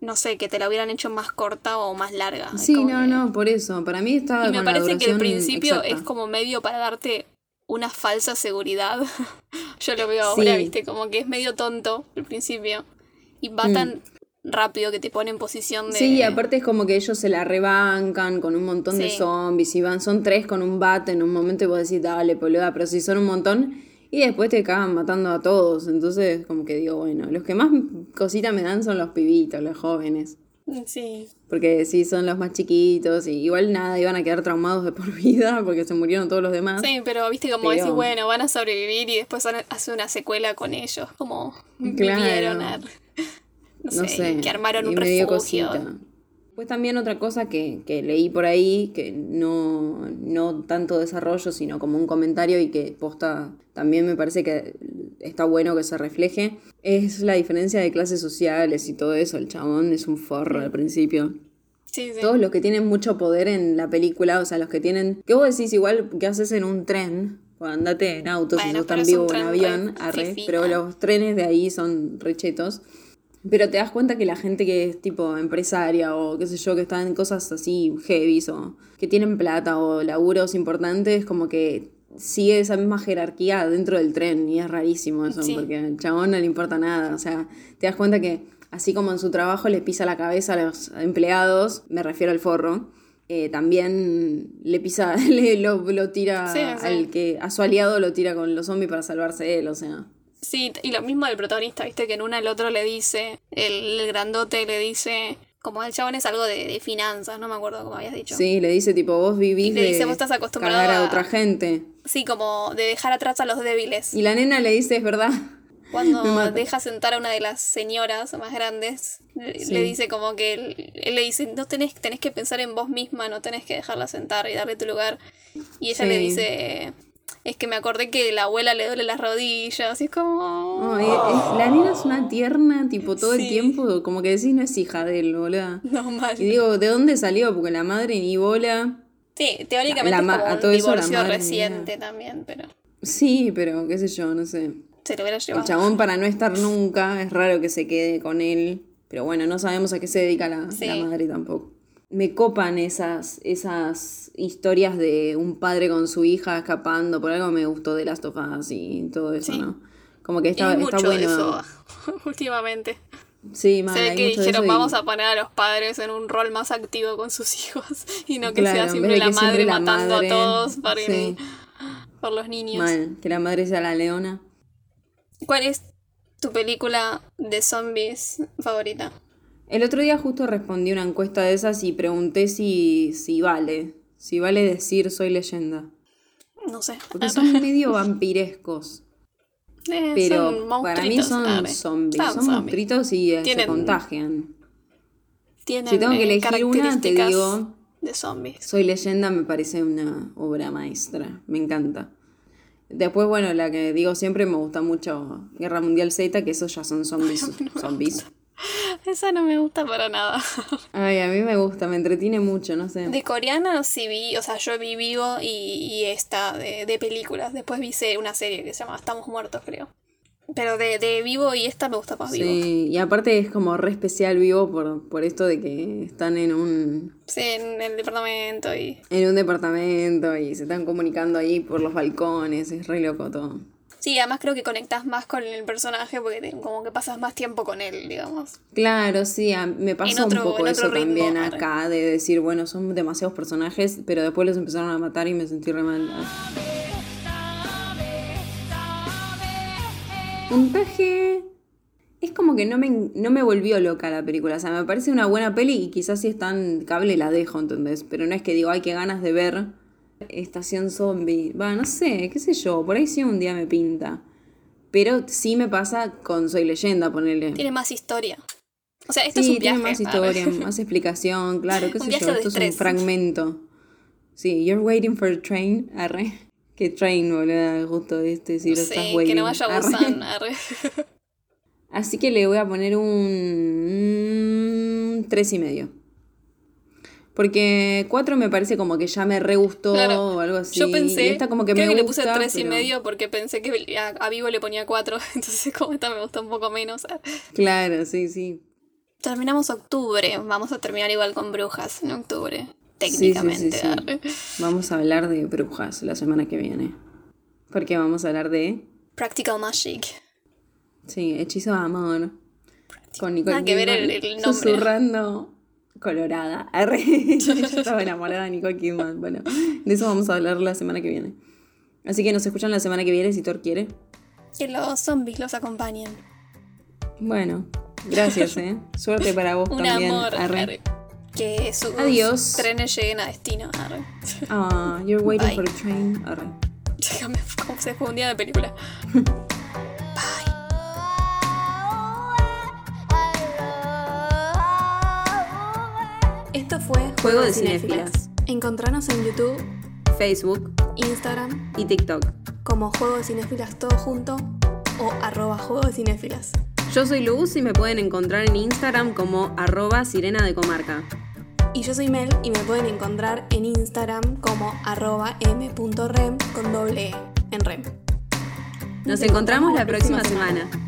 No sé, que te la hubieran hecho más corta o más larga. Sí, no, que- no, por eso. Para mí estaba Y me con la parece que el principio exacta. es como medio para darte una falsa seguridad. Yo lo veo ahora, Sí. viste, como que es medio tonto el principio. Y va Mm. tan rápido que te pone en posición de. Sí, y aparte es como que ellos se la rebancan con un montón de zombies y van, son tres con un bate en un momento y vos decís, dale, boluda, pero si son un montón y después te cagan matando a todos. Entonces, como que digo, bueno, los que más cosita me dan son los pibitos, los jóvenes. Sí. Porque sí, son los más chiquitos y igual nada, iban a quedar traumados de por vida porque se murieron todos los demás. Sí, pero viste como Pero- decís, bueno, van a sobrevivir y después hace una secuela con ellos. Como Claro. vivieron a- no, sé, no sé, que armaron y un refugio. cosita. Pues también otra cosa que, que leí por ahí, que no, no tanto desarrollo, sino como un comentario y que posta también me parece que está bueno que se refleje, es la diferencia de clases sociales y todo eso. El chabón es un forro al principio. Sí, sí. Todos los que tienen mucho poder en la película, o sea, los que tienen... ¿Qué vos decís igual que haces en un tren? O andate en autos si Bueno, sos tan un vivo en avión, arre, pero los trenes de ahí son rechetos. Pero te das cuenta que la gente que es tipo empresaria o qué sé yo, que está en cosas así heavies o que tienen plata o laburos importantes, como que sigue esa misma jerarquía dentro del tren y es rarísimo eso, Sí. porque al chabón no le importa nada. O sea, te das cuenta que así como en su trabajo le pisa la cabeza a los empleados, me refiero al forro, eh, también le pisa, le, lo, lo tira Sí, sí. al que, a su aliado lo tira con los zombies para salvarse él, o sea. Sí, y lo mismo del protagonista, viste, que en una el otro le dice, el, el grandote le dice, como el chabón es algo de, de finanzas, no me acuerdo cómo habías dicho. Sí, le dice tipo, vos vivís Le dice, de "Vos estás acostumbrado a a- otra gente. Sí, como de dejar atrás a los débiles. Y la nena le dice, es verdad. Cuando deja sentar a una de las señoras más grandes, le, Sí. le dice como que él, él le dice, no tenés, tenés que pensar en vos misma, no tenés que dejarla sentar y darle tu lugar. Y ella Sí. le dice, es que me acordé que la abuela le duele las rodillas. Y es como... Ay, es- la nena es una tierna, tipo, todo Sí. el tiempo, como que decís, no es hija de él, boludo. No mal. Y digo, ¿de dónde salió? Porque la madre ni bola. Sí, teóricamente La- la ma- es como a un todo eso divorcio madre reciente también, pero Sí, pero qué sé yo, no sé. se lo hubiera El llevado. chabón para no estar nunca, es raro que se quede con él. Pero bueno, no sabemos a qué se dedica la, Sí. la madre tampoco. Me copan esas, esas historias de un padre con su hija escapando. Por algo me gustó de Last of Us y todo eso, Sí. ¿no? Como que está, hay está mucho de bueno. eso últimamente. Sí, mal, Se ve que de dijeron y- vamos a poner a los padres en un rol más activo con sus hijos y no que Claro, sea siempre de la madre siempre la matando madre- a todos para sí. por los niños. Mal, que la madre sea la leona. ¿Cuál es tu película de zombies favorita? El otro día justo respondí una encuesta de esas y pregunté si, si vale. Si vale decir soy leyenda. No sé. Porque son medio vampirescos. Eh, Pero son para mí son zombies. Son Son monstruitos y eh, se contagian. Tienen, Si tengo que eh, elegir una, te digo de zombies. Soy leyenda me parece una obra maestra. Me encanta. Después, bueno, la que digo siempre me gusta mucho Guerra Mundial Z, que esos ya son zombies. zombies. Esa no me gusta para nada. Ay, a mí me gusta, me entretiene mucho, no sé. De coreana sí vi, o sea, yo vi Vivo y, y esta de, de películas. Después vi una serie que se llama Estamos Muertos, creo. Pero de, de Vivo y esta me gusta más Vivo. Sí, y aparte es como re especial vivo por, por esto de que están en un, Sí, en el departamento y... en un departamento y se están comunicando ahí por los balcones, es re loco todo. Sí, además creo que conectas más con el personaje porque te- como que pasas más tiempo con él, digamos. Claro, sí, a- me pasó otro- un poco eso ritmo, también arre. acá, de decir, bueno, son demasiados personajes, pero después los empezaron a matar y me sentí re mal. Puntaje. Es como que no me, no me volvió loca la película. O sea, me parece una buena peli y quizás si está en cable la dejo, ¿entendés? Pero no es que digo, ay, qué ganas de ver Estación Zombie. Va, no sé, qué sé yo. Por ahí sí un día me pinta. Pero sí me pasa con Soy Leyenda, ponerle. Tiene más historia. O sea, esto Sí, es un viaje. tiene más historia, más explicación, claro, qué sé yo, esto es un fragmento. Sí, you're waiting for a train, arre. ¿Qué train, boludo? Justo este, si lo estás Sí, waiting. que no vaya a arre. Busan. arre. Así que le voy a poner un... tres y medio. Porque cuatro me parece como que ya me re gustó Claro. o algo así. Yo pensé, y esta como que creo me que gusta, le puse tres y pero- medio porque pensé que a, a Vivo le ponía cuatro, entonces como esta me gusta un poco menos. Claro, sí, sí. Terminamos octubre, vamos a terminar igual con brujas en octubre, sí, técnicamente. sí, sí. arre. Vamos a hablar de brujas la semana que viene. Porque vamos a hablar de... Practical Magic. Sí, Hechizo de Amor. Con Nicole Nada que ver Kidman, el- el nombre. Susurrando colorada. Arre. Yo estaba enamorada de Nicole Kidman. Bueno, de eso vamos a hablar la semana que viene. Así que nos escuchan la semana que viene si Thor quiere. Que los zombies los acompañen. Bueno, gracias, ¿eh? Suerte para vos Un también. amor. Arre. arre. Que sus Adiós. trenes lleguen a destino. Arre. Ah, you're waiting Bye. for a train. Arre. Déjame, como se fue un día de película. Fue Juego de Cinéfilas. Encontranos en YouTube, Facebook Instagram, y TikTok. como Juego de Cinéfilas todo junto o arroba Juego de Cinéfilas. Yo soy Luz y me pueden encontrar en Instagram como arroba sirena de comarca. Y yo soy Mel y me pueden encontrar en Instagram como arroba m.rem con doble E en rem. Nos encontramos la próxima semana.